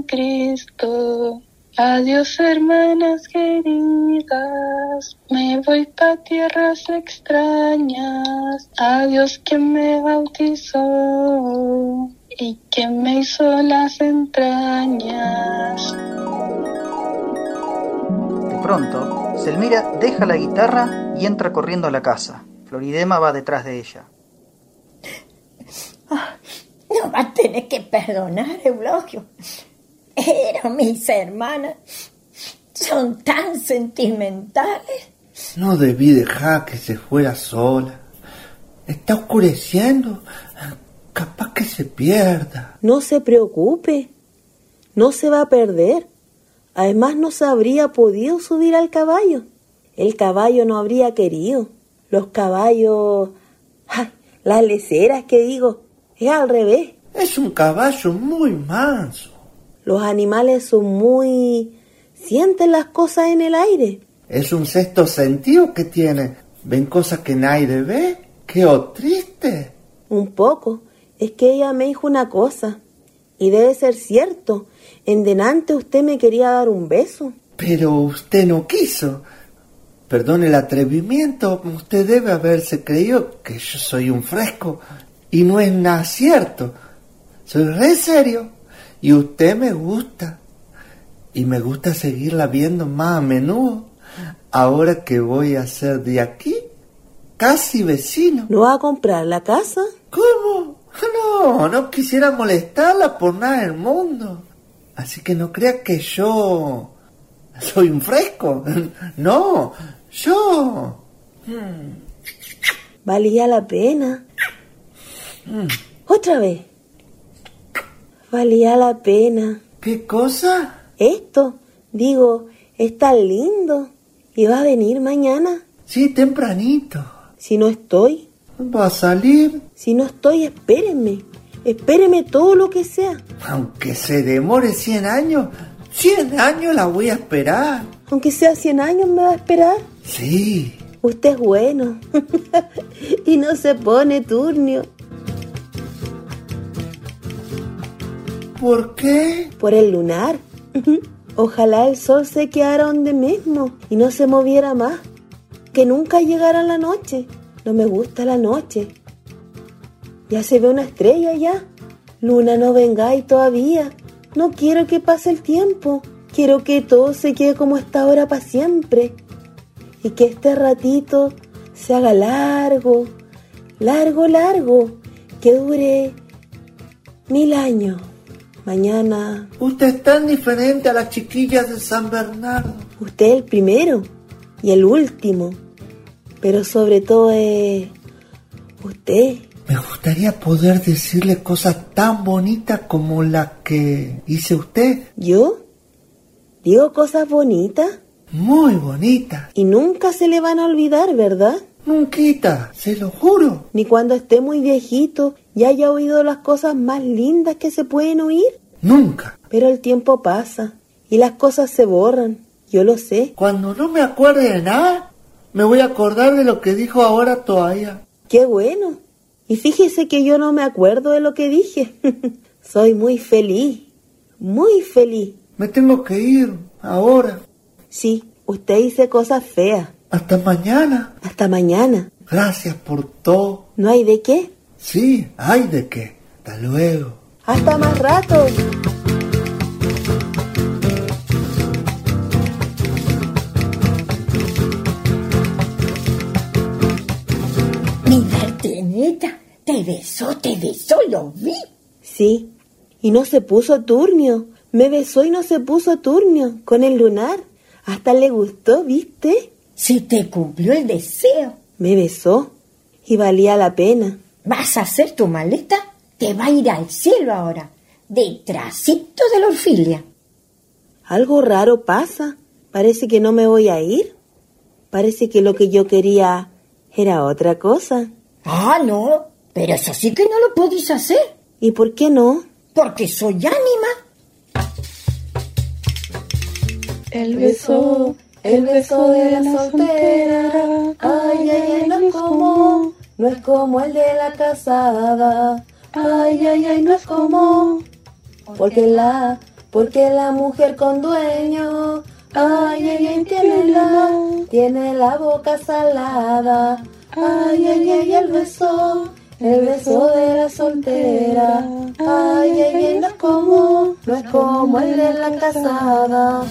Adiós hermanas queridas, me voy pa tierras extrañas. Adiós quien me bautizó y quien me hizo las entrañas. De pronto, Selmira deja la guitarra y entra corriendo a la casa. Floridema va detrás de ella. Tener que perdonar, Eulogio. Eran mis hermanas. Son tan sentimentales. No debí dejar que se fuera sola. Está oscureciendo. Capaz que se pierda. No se preocupe. No se va a perder. Además no se habría podido subir al caballo. El caballo no habría querido. Los caballos... ¡Ay! Las leceras que digo. Es al revés. Es un caballo muy manso. Los animales son muy... sienten las cosas en el aire. Es un sexto sentido que tiene. Ven cosas que nadie ve. Qué triste. Un poco. Es que ella me dijo una cosa. Y debe ser cierto. En delante usted me quería dar un beso. Pero usted no quiso. Perdone el atrevimiento. Usted debe haberse creído que yo soy un fresco. Y no es nada cierto. Soy re serio. Y usted me gusta. Y me gusta seguirla viendo más a menudo. Ahora que voy a ser de aquí, casi vecino. ¿No va a comprar la casa? ¿Cómo? No, no quisiera molestarla por nada del mundo. Así que no crea que yo soy un fresco. (laughs) No, yo. Valía la pena. Otra vez. Valía la pena. ¿Qué cosa? Esto, digo, es tan lindo. ¿Y va a venir mañana? Sí, tempranito. Si no estoy. ¿Va a salir? Si no estoy, espérenme. Espéreme todo lo que sea. Aunque se demore 100 años, 100 años la voy a esperar. Aunque sea 100 años, ¿me va a esperar? Sí. Usted es bueno. (laughs) y no se pone turnio. ¿Por qué? Por el lunar. Ojalá el sol se quedara donde mismo y no se moviera más. Que nunca llegara la noche. No me gusta la noche. Ya se ve una estrella ya. Luna, no vengáis todavía. No quiero que pase el tiempo. Quiero que todo se quede como está ahora para siempre. Y que este ratito se haga largo, largo, largo. Que dure mil años. Mañana. Usted es tan diferente a las chiquillas de San Bernardo. Usted es el primero y el último. pero sobre todo es usted. Me gustaría poder decirle cosas tan bonitas como las que hice usted. ¿Yo? ¿Digo cosas bonitas? Muy bonitas. Y nunca se le van a olvidar, ¿verdad? Nunca, se lo juro. Ni cuando esté muy viejito y haya oído las cosas más lindas que se pueden oír. Nunca. Pero el tiempo pasa y las cosas se borran. Yo lo sé. Cuando no me acuerde de nada, me voy a acordar de lo que dijo ahora todavía. Qué bueno. Y fíjese que yo no me acuerdo de lo que dije. (laughs) Soy muy feliz. Muy feliz. Me tengo que ir ahora. Sí, usted dice cosas feas. Hasta mañana. Hasta mañana. Gracias por todo. ¿No hay de qué? Sí, hay de qué. Hasta luego. Hasta más rato. Teneta, te besó, te besó, lo vi. Sí, y no se puso turnio. Me besó y no se puso turnio con el lunar. Hasta le gustó, ¿viste? Si te cumplió el deseo. Me besó y valía la pena. ¿Vas a hacer tu maleta? Te va a ir al cielo ahora, detrásito de la orfilia. Algo raro pasa. Parece que no me voy a ir. Parece que lo que yo quería era otra cosa. Ah, no, pero eso sí que no lo podéis hacer. ¿Y por qué no? Porque soy ánima. El beso, el beso de la soltera. Ay, ay, ay, no es como, no es como el de la casada. Ay, ay, ay, no es como, porque la, porque la mujer con dueño. Ay, ay, ay, tiene la, tiene la boca salada. Ay, ay, ay, el beso, el beso de la soltera. Ay, ay, ay, no es como, no es como el de la casada.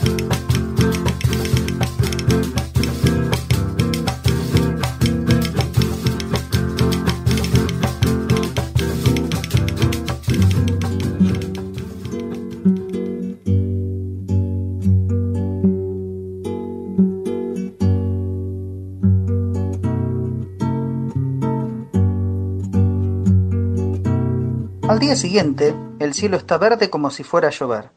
Día siguiente, el cielo está verde como si fuera a llover.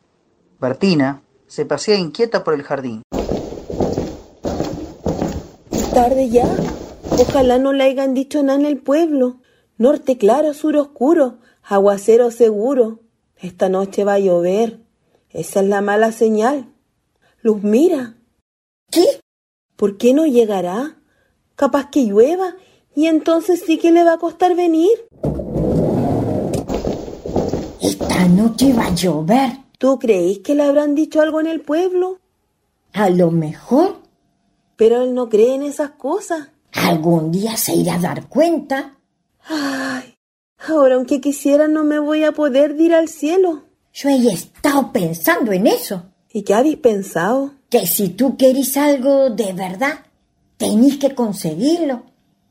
Bertina se pasea inquieta por el jardín. Tarde ya. Ojalá no le hayan dicho nada en el pueblo. Norte claro, sur oscuro, aguacero seguro. Esta noche va a llover. Esa es la mala señal. Luz, mira. ¿Qué? ¿Por qué no llegará? Capaz que llueva y entonces sí que le va a costar venir. Esta noche va a llover. ¿Tú creéis que le habrán dicho algo en el pueblo? A lo mejor. Pero él no cree en esas cosas. Algún día se irá a dar cuenta. Ay, ahora aunque quisiera no me voy a poder ir al cielo. Yo he estado pensando en eso. ¿Y qué habéis pensado? Que si tú querís algo de verdad, tenéis que conseguirlo.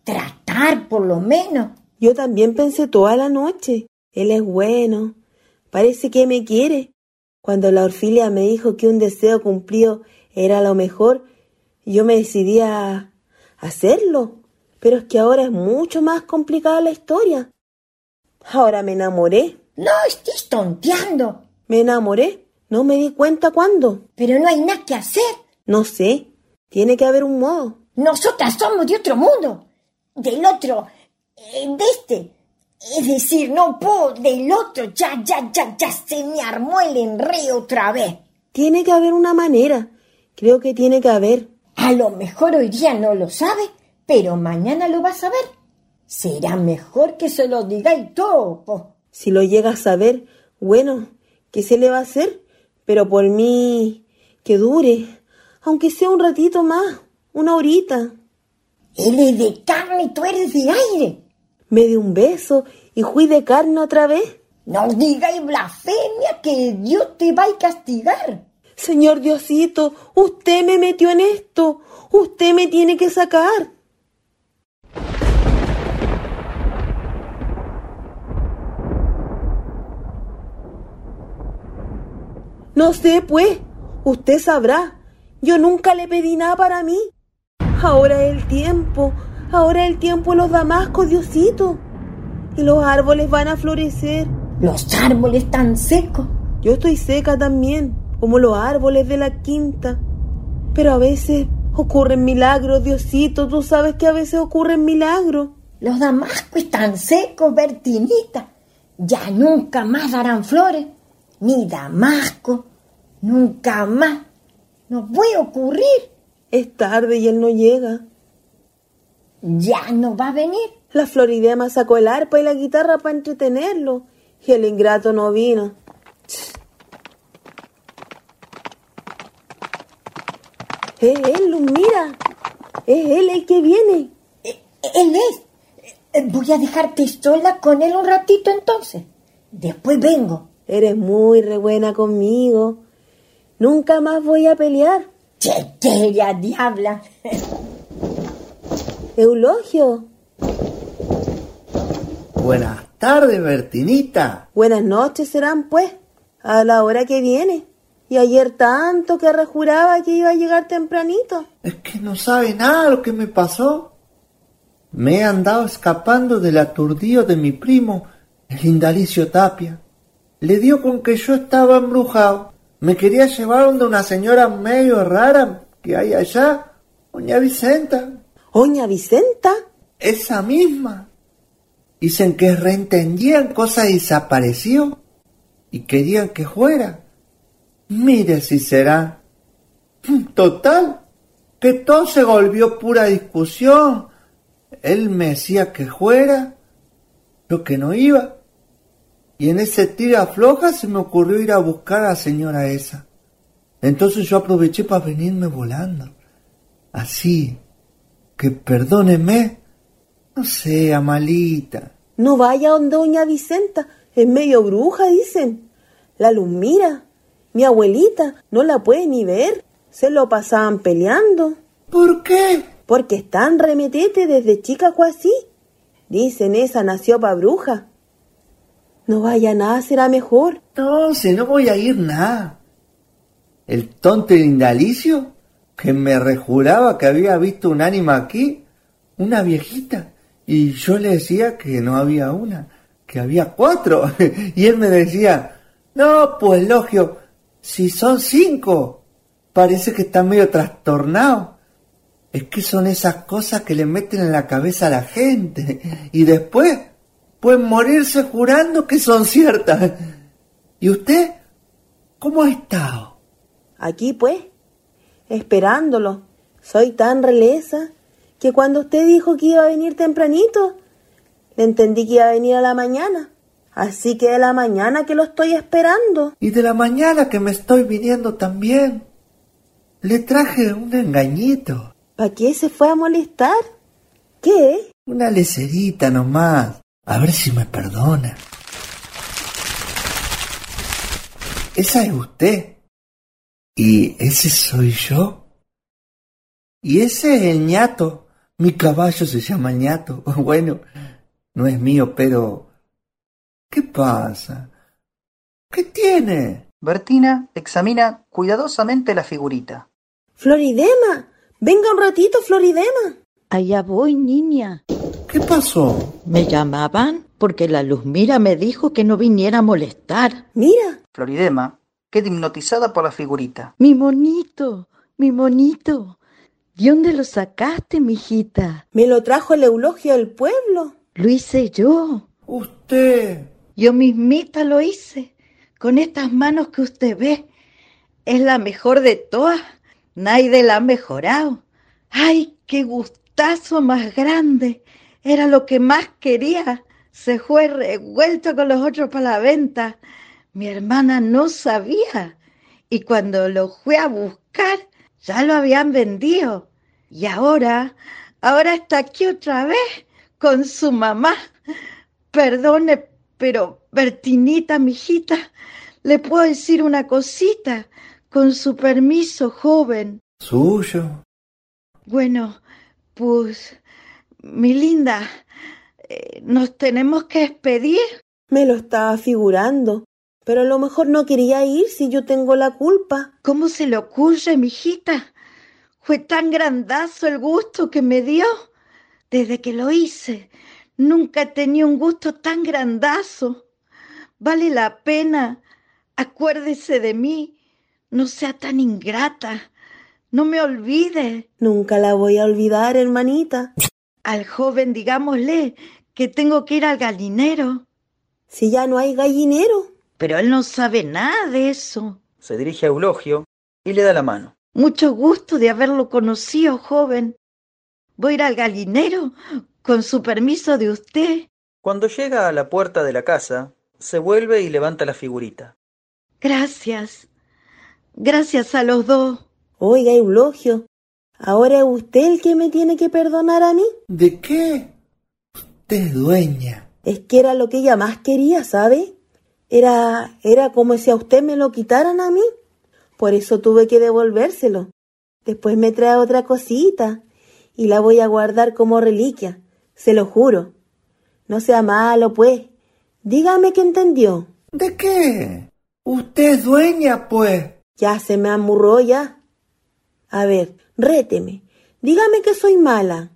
Tratar por lo menos. Yo también pensé toda la noche. Él es bueno. Parece que me quiere. Cuando la orfilia me dijo que un deseo cumplido era lo mejor, yo me decidí a hacerlo. Pero es que ahora es mucho más complicada la historia. Ahora me enamoré. No estés tonteando. Me enamoré. No me di cuenta cuándo. Pero no hay nada que hacer. No sé. Tiene que haber un modo. Nosotras somos de otro mundo. Del otro. eh, de este. Es decir, no puedo del otro. Ya, ya, ya, ya se me armó el enreo otra vez. Tiene que haber una manera. Creo que tiene que haber. A lo mejor hoy día no lo sabe, pero mañana lo vas a ver. Será mejor que se lo digáis todo. po. Si lo llega a saber, bueno, ¿qué se le va a hacer? Pero por mí, que dure, aunque sea un ratito más, una horita. Él es de carne y tú eres de aire. Me dio un beso y fui de carne otra vez. No digáis blasfemia que Dios te va a castigar. Señor Diosito, usted me metió en esto. Usted me tiene que sacar. No sé, pues. Usted sabrá. Yo nunca le pedí nada para mí. Ahora es el tiempo. Ahora el tiempo de los damascos, Diosito. Y los árboles van a florecer. Los árboles están secos. Yo estoy seca también, como los árboles de la quinta. Pero a veces ocurren milagros, Diosito. Tú sabes que a veces ocurren milagros. Los damascos están secos, Bertinita. Ya nunca más darán flores. Ni damasco. Nunca más. No puede ocurrir. Es tarde y él no llega. Ya no va a venir. La Floridema sacó el arpa y la guitarra para entretenerlo. Y el ingrato no vino. Es él, Luz, mira. Es él el que viene. Él es. Eh, Voy a dejarte sola con él un ratito entonces. Después vengo. Eres muy re buena conmigo. Nunca más voy a pelear. Chequeria, diabla. (laughs) Eulogio. Buenas tardes, Bertinita. Buenas noches serán, pues, a la hora que viene. Y ayer tanto que rejuraba que iba a llegar tempranito. Es que no sabe nada lo que me pasó. Me he andado escapando del aturdío de mi primo, el Indalicio Tapia. Le dio con que yo estaba embrujado. Me quería llevar donde una señora medio rara que hay allá, Doña Vicenta. ¿Oña Vicenta? Esa misma. Dicen que reentendían cosas y desapareció. Y querían que fuera. Mire si será. Total, que todo se volvió pura discusión. Él me decía que fuera, yo que no iba. Y en ese tira floja se me ocurrió ir a buscar a la señora esa. Entonces yo aproveché para venirme volando. Así, que perdóneme, no sea malita. No vaya donde doña Vicenta, es medio bruja, dicen. La luz mira, mi abuelita no la puede ni ver. Se lo pasaban peleando. ¿Por qué? Porque están remetete desde chica así. Dicen esa nació pa' bruja. No vaya nada, será mejor. No, si no voy a ir nada. El tonto Indalicio, que me rejuraba que había visto un ánima aquí, una viejita, y yo le decía que no había una, que había cuatro. (laughs) Y él me decía, no, pues Logio, si son cinco, parece que está medio trastornado. Es que son esas cosas que le meten en la cabeza a la gente. Y después pueden morirse jurando que son ciertas. ¿Y usted? ¿Cómo ha estado? Aquí pues, esperándolo. Soy tan relesa que cuando usted dijo que iba a venir tempranito, le entendí que iba a venir a la mañana. Así que de la mañana que lo estoy esperando. Y de la mañana que me estoy viniendo también. Le traje un engañito. ¿Para qué se fue a molestar? ¿Qué? Una lecerita nomás. A ver si me perdona. Esa es usted. ¿Y ese soy yo? Y ese es el ñato. Mi caballo se llama ñato. (laughs) Bueno, no es mío, pero... ¿Qué pasa? ¿Qué tiene? Bertina examina cuidadosamente la figurita. Floridema, venga un ratito, Floridema. Allá voy, niña. ¿Qué pasó? Me llamaban porque la Luzmira me dijo que no viniera a molestar. Mira. Floridema queda hipnotizada por la figurita. Mi monito, mi monito. ¿De dónde lo sacaste, mijita? Me lo trajo el eulogio del pueblo. Lo hice yo. Usted. Yo mismita lo hice. Con estas manos que usted ve. Es la mejor de todas. Nadie la ha mejorado. ¡Ay, qué gustazo más grande! Era lo que más quería. Se fue revuelto con los otros para la venta. Mi hermana no sabía. Y cuando lo fue a buscar, ya lo habían vendido. Y ahora, ahora está aquí otra vez con su mamá. Perdone, pero Bertinita, mijita, le puedo decir una cosita, con su permiso, joven. Suyo. Bueno, pues, mi linda, eh, nos tenemos que despedir. Me lo estaba figurando, pero a lo mejor no quería ir si yo tengo la culpa. ¿Cómo se le ocurre, mijita? Fue tan grandazo el gusto que me dio. Desde que lo hice, nunca he tenido un gusto tan grandazo. Vale la pena. Acuérdese de mí. No sea tan ingrata. No me olvide. Nunca la voy a olvidar, hermanita. Al joven digámosle que tengo que ir al gallinero. Si ya no hay gallinero. Pero él no sabe nada de eso. Se dirige a Eulogio y le da la mano. Mucho gusto de haberlo conocido, joven. Voy a ir al gallinero con su permiso de usted. Cuando llega a la puerta de la casa, se vuelve y levanta la figurita. Gracias. Gracias a los dos. Oiga, Eulogio, ¿ahora es usted el que me tiene que perdonar a mí? ¿De qué? Usted es dueña. Es que era lo que ella más quería, ¿sabe? Era, era como si a usted me lo quitaran a mí. Por eso tuve que devolvérselo. Después me trae otra cosita y la voy a guardar como reliquia, se lo juro. No sea malo, pues. Dígame que entendió. ¿De qué? Usted es dueña, pues. Ya se me amurró ya. A ver, réteme. Dígame que soy mala.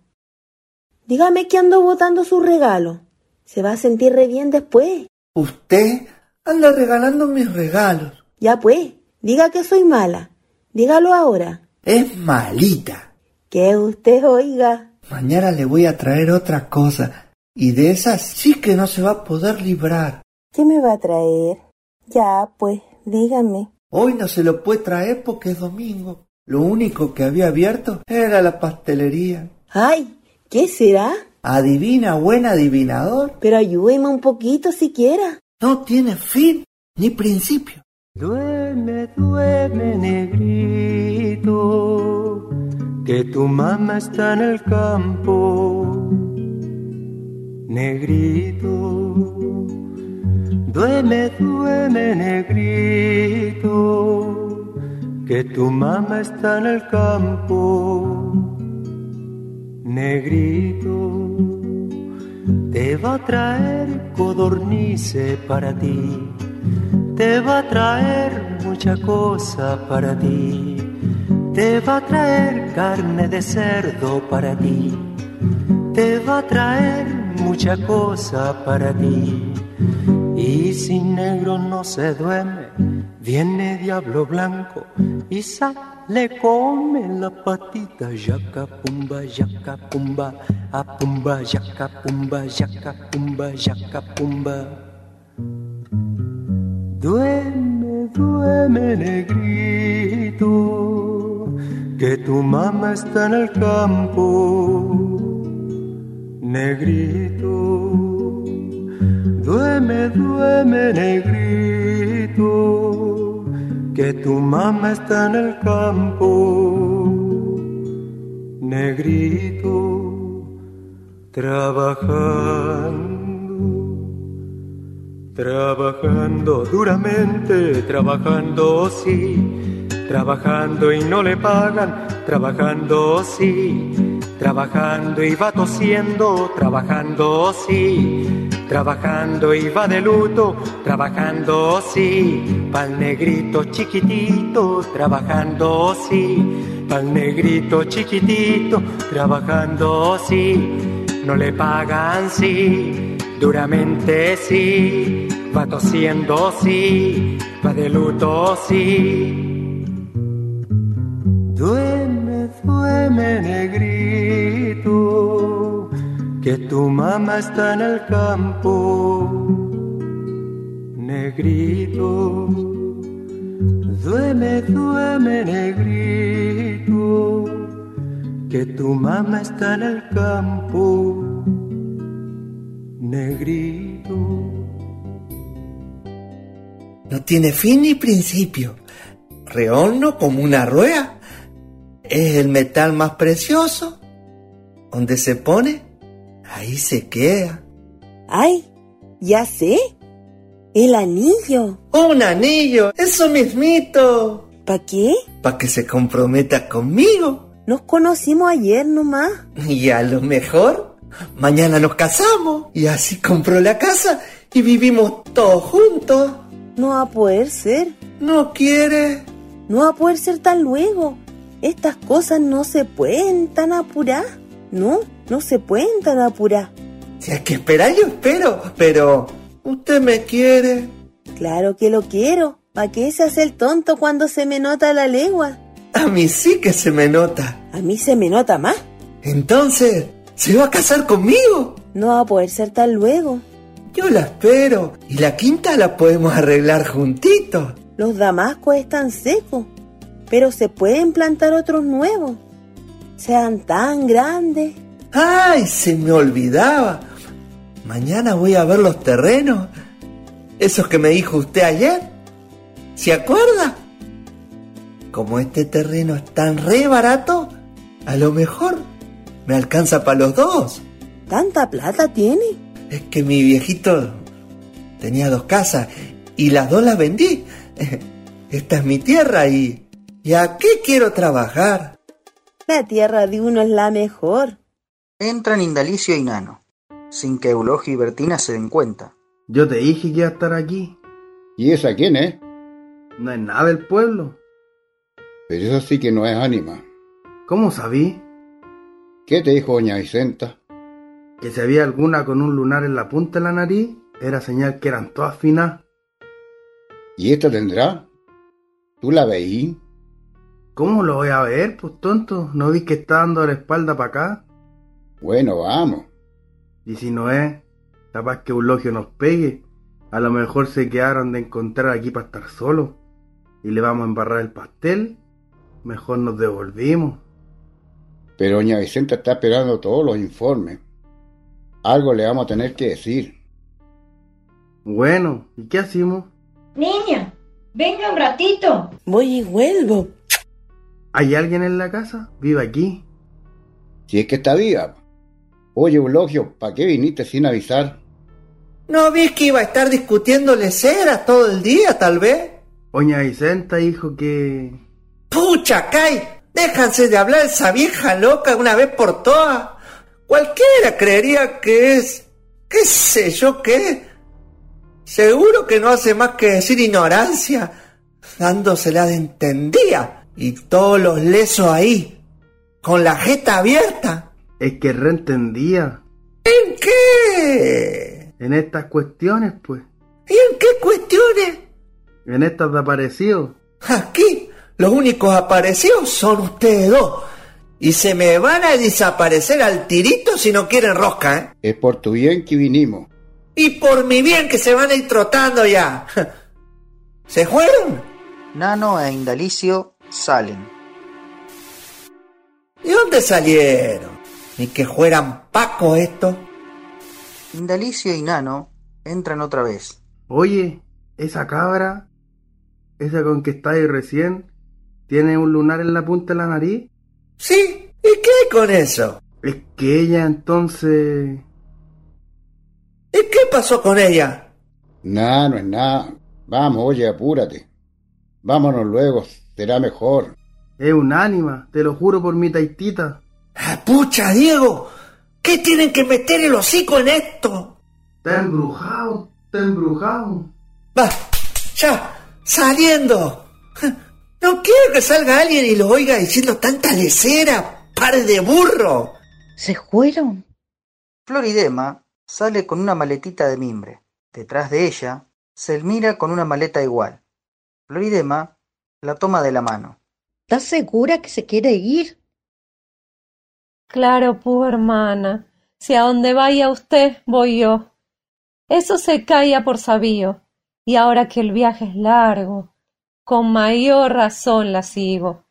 Dígame que ando botando su regalo. Se va a sentir re bien después. Usted anda regalando mis regalos. Ya pues, diga que soy mala. Dígalo ahora. Es malita. Que usted oiga. Mañana le voy a traer otra cosa. Y de esas sí que no se va a poder librar. ¿Qué me va a traer? Ya, pues, dígame. Hoy no se lo puede traer porque es domingo. Lo único que había abierto era la pastelería. Ay, ¿qué será? Adivina, buen adivinador. Pero ayúdeme un poquito siquiera. No tiene fin ni principio. Duerme, duerme, negrito, que tu mamá está en el campo. Negrito, duerme, duerme, negrito, que tu mamá está en el campo. Negrito, te va a traer codornice para ti, te va a traer mucha cosa para ti, te va a traer carne de cerdo para ti, te va a traer mucha cosa para ti. Y si negro no se duerme, viene diablo blanco y sale come la patita, yaca pumba, yaca pumba, a pumba, yaca pumba, yaca pumba, yaca pumba. Duerme, duerme, negrito, que tu mamá está en el campo. Negrito, duerme, duerme, negrito, que tu mamá está en el campo. Negrito, trabajando, trabajando duramente, trabajando sí, trabajando y no le pagan, trabajando sí, trabajando y va tosiendo, trabajando sí, trabajando y va de luto, trabajando sí, pa'l negrito chiquitito, trabajando sí, pa'l negrito chiquitito, trabajando sí, no le pagan sí, duramente sí, va tosiendo sí, va de luto sí. Negrito, que tu mamá está en el campo. Negrito, duerme, duerme negrito, que tu mamá está en el campo. Negrito. No tiene fin ni principio. Reorno como una rueda. Es el metal más precioso. Donde se pone, ahí se queda. Ay, ya sé. El anillo. Un anillo, eso mismito. ¿Para qué? Para que se comprometa conmigo. Nos conocimos ayer nomás. Y a lo mejor, mañana nos casamos. Y así compró la casa y vivimos todos juntos. No va a poder ser. ¿No quiere? No va a poder ser tan luego. Estas cosas no se pueden tan apurar, ¿no? No se pueden tan apurar. Si hay que esperar, yo espero. Pero, ¿usted me quiere? Claro que lo quiero. ¿Para qué se hace el tonto cuando se me nota la legua? A mí sí que se me nota. A mí se me nota más. Entonces, ¿se va a casar conmigo? No va a poder ser tan luego. Yo la espero. Y la quinta la podemos arreglar juntitos. Los damascos están secos, pero se pueden plantar otros nuevos. Sean tan grandes. ¡Ay! Se me olvidaba. Mañana voy a ver los terrenos. Esos que me dijo usted ayer. ¿Se acuerda? Como este terreno es tan re barato, a lo mejor me alcanza para los dos. ¿Tanta plata tiene? Es que mi viejito tenía dos casas y las dos las vendí. (laughs) Esta es mi tierra y... ¿Y a qué quiero trabajar? La tierra de uno es la mejor. Entran Indalicio y Nano, sin que Eulogio y Bertina se den cuenta. Yo te dije que iba a estar aquí. ¿Y esa quién es? No es nada del pueblo. Pero eso sí que no es ánima. ¿Cómo sabí? ¿Qué te dijo doña Vicenta? Que si había alguna con un lunar en la punta de la nariz, era señal que eran todas finas. ¿Y esta tendrá? ¿Tú la veí? ¿Cómo lo voy a ver, pues tonto? ¿No vi que está dando la espalda para acá? Bueno, vamos. Y si no es, capaz que Eulogio nos pegue. A lo mejor se quedaron de encontrar aquí para estar solos. Y le vamos a embarrar el pastel. Mejor nos devolvimos. Pero doña Vicenta está esperando todos los informes. Algo le vamos a tener que decir. Bueno, ¿y qué hacemos? Niña, venga un ratito. Voy y vuelvo. ¿Hay alguien en la casa? ¿Vive aquí? Si es que está viva. Oye, Eulogio, ¿para qué viniste sin avisar? ¿No vi que iba a estar discutiendo leceras todo el día, tal vez? Doña Vicenta dijo que... ¡Pucha, Kai! Déjanse de hablar esa vieja loca una vez por todas. Cualquiera creería que es... qué sé yo qué. Seguro que no hace más que decir ignorancia, dándosela de entendía. Y todos los lesos ahí, con la jeta abierta. Es que reentendía. ¿En qué? En estas cuestiones, pues. ¿Y en qué cuestiones? En estas de aparecido. Aquí, los únicos aparecidos son ustedes dos. Y se me van a desaparecer al tirito si no quieren rosca, ¿eh? Es por tu bien que vinimos. Y por mi bien que se van a ir trotando ya. (laughs) ¿Se fueron? Nano e Indalicio salen. ¿De dónde salieron? Ni que fueran Paco esto. Indalicio y Nano entran otra vez. Oye, esa cabra, esa con que está ahí recién, ¿tiene un lunar en la punta de la nariz? Sí, ¿y qué hay con eso? Es que ella entonces... ¿Y qué pasó con ella? Nada, no es nada. Vamos, oye, apúrate. Vámonos luego, será mejor. Es un ánima, te lo juro por mi taitita. Ah, ¡Pucha, Diego! ¿Qué tienen que meter el hocico en esto? Está embrujado, está embrujado. Va, ya, saliendo. No quiero que salga alguien y lo oiga diciendo tanta lecera, par de burro. ¿Se fueron? Floridema sale con una maletita de mimbre. Detrás de ella, Selmira con una maleta igual. Floridema la toma de la mano. ¿Estás segura que se quiere ir? Claro, pues, hermana. Si a donde vaya usted, voy yo. Eso se caía por sabío. Y ahora que el viaje es largo, con mayor razón la sigo.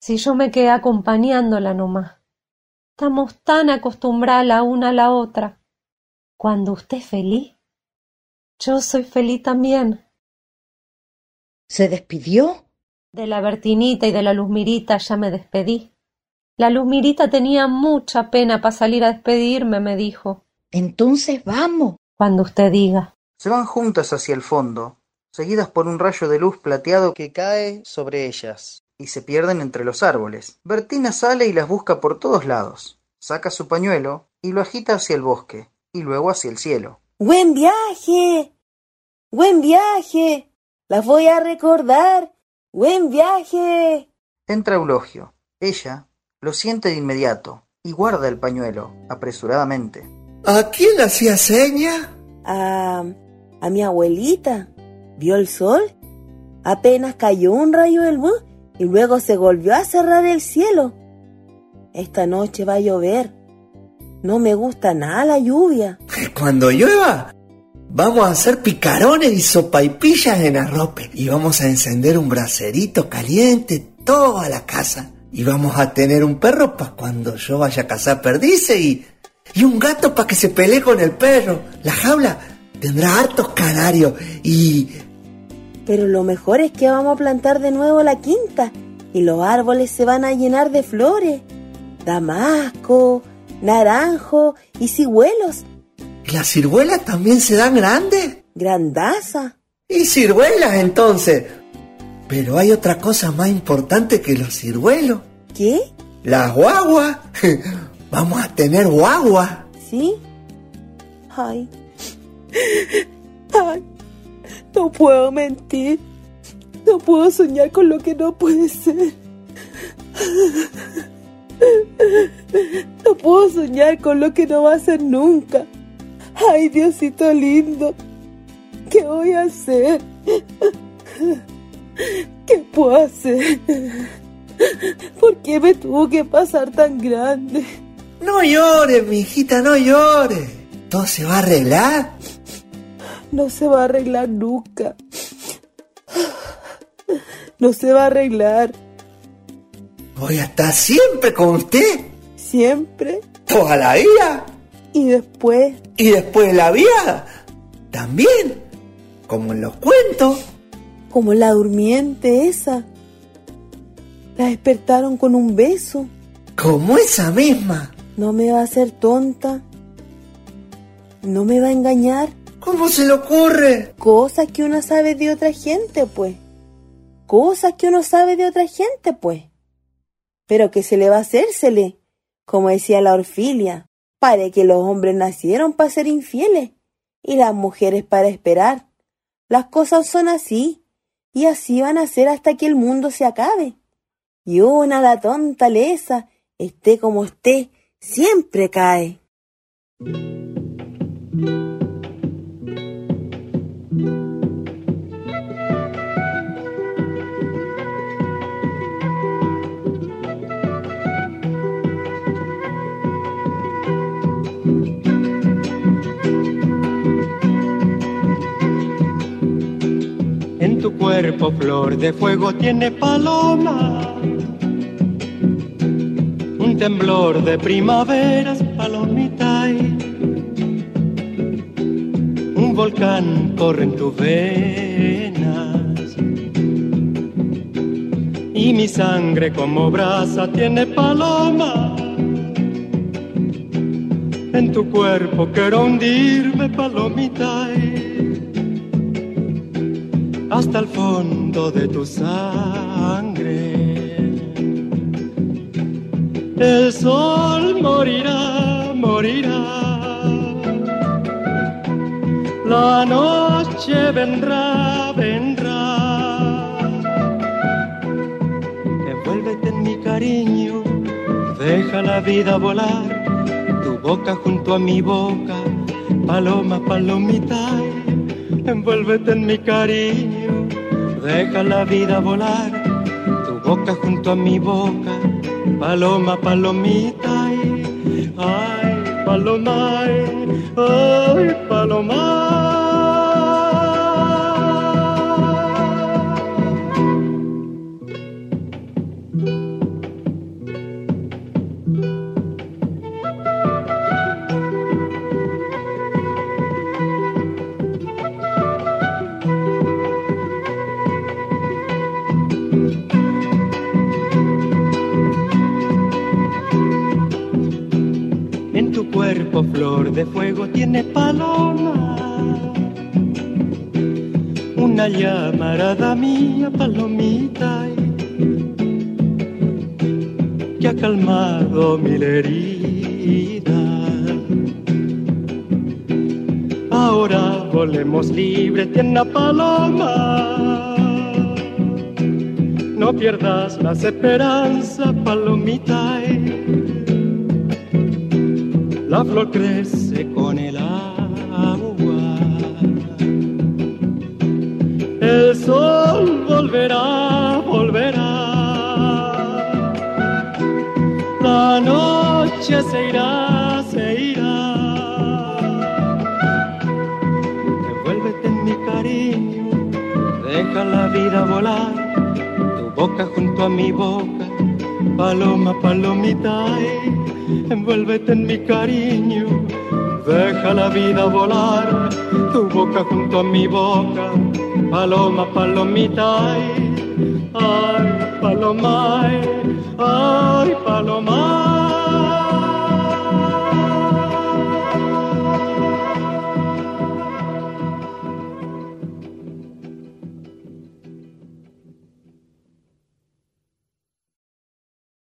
Si yo me quedé acompañándola nomás. Estamos tan acostumbradas la una a la otra. Cuando usted es feliz, yo soy feliz también. ¿Se despidió? De la Bertinita y de la Luzmirita ya me despedí. La Luzmirita tenía mucha pena para salir a despedirme, me dijo. Entonces vamos. Cuando usted diga. Se van juntas hacia el fondo, seguidas por un rayo de luz plateado que cae sobre ellas, y se pierden entre los árboles. Bertina sale y las busca por todos lados. Saca su pañuelo y lo agita hacia el bosque, y luego hacia el cielo. ¡Buen viaje! ¡Buen viaje! Las voy a recordar. ¡Buen viaje! Entra Eulogio. Ella lo siente de inmediato. y guarda el pañuelo apresuradamente. ¿A quién le hacía seña? A, a mi abuelita. ¿Vio el sol? Apenas cayó un rayo de luz y luego se volvió a cerrar el cielo. Esta noche va a llover. No me gusta nada la lluvia. Cuando llueva, vamos a hacer picarones y sopaipillas en arrope. Y vamos a encender un bracerito caliente toda la casa. Y vamos a tener un perro para cuando yo vaya a cazar perdices y, y un gato para que se pelee con el perro. La jaula tendrá hartos canarios y... Pero lo mejor es que vamos a plantar de nuevo la quinta y los árboles se van a llenar de flores. Damasco, naranjo y ciruelos. ¿Las ciruelas también se dan grandes? Grandaza. ¿Y ciruelas entonces? Pero hay otra cosa más importante que los ciruelos. ¿Qué? Las guaguas. (laughs) Vamos a tener guaguas. ¿Sí? Ay. Ay. No puedo mentir. No puedo soñar con lo que no puede ser. No puedo soñar con lo que no va a ser nunca. Ay, Diosito lindo. ¿Qué voy a hacer? ¿Qué puedo hacer? ¿Por qué me tuvo que pasar tan grande? No llores, mi hijita, no llores. Todo se va a arreglar. No se va a arreglar nunca. No se va a arreglar. Voy a estar siempre con usted. ¿Siempre? Toda la vida. ¿Y después? Y después de la vida. También. Como en los cuentos. Como la durmiente esa. La despertaron con un beso. Como esa misma. No me va a hacer tonta. No me va a engañar. ¿Cómo se le ocurre? Cosas que uno sabe de otra gente, pues. Cosas que uno sabe de otra gente, pues. Pero que se le va a hacérsele, como decía la Orfilia, para que los hombres nacieron para ser infieles y las mujeres para esperar. Las cosas son así, y así van a ser hasta que el mundo se acabe. Y una la tonta lesa, esté como esté, siempre cae. Tu cuerpo flor de fuego tiene paloma. Un temblor de primaveras, palomita. y Un volcán corre en tus venas. Y mi sangre como brasa tiene paloma. En tu cuerpo quiero hundirme, palomita. y hasta el fondo de tu sangre. El sol morirá, morirá. La noche vendrá, vendrá. Envuélvete en mi cariño, deja la vida volar. Tu boca junto a mi boca, paloma, palomita. Envuélvete en mi cariño deja la vida volar, tu boca junto a mi boca, paloma, palomita, ay, ay paloma, ay, paloma. Flor de fuego tiene paloma. Una llamarada mía, palomita, que ha calmado mil heridas. Ahora volemos libre, tierna paloma. No pierdas las esperanzas, palomita. La flor crece con el agua. El sol volverá, volverá. La noche se irá, se irá. Envuélvete en mi cariño, deja la vida volar. Tu boca junto a mi boca, paloma, palomita. eh envuélvete en mi cariño, deja la vida volar, tu boca junto a mi boca, paloma, palomita, ay, ay paloma, ay, paloma.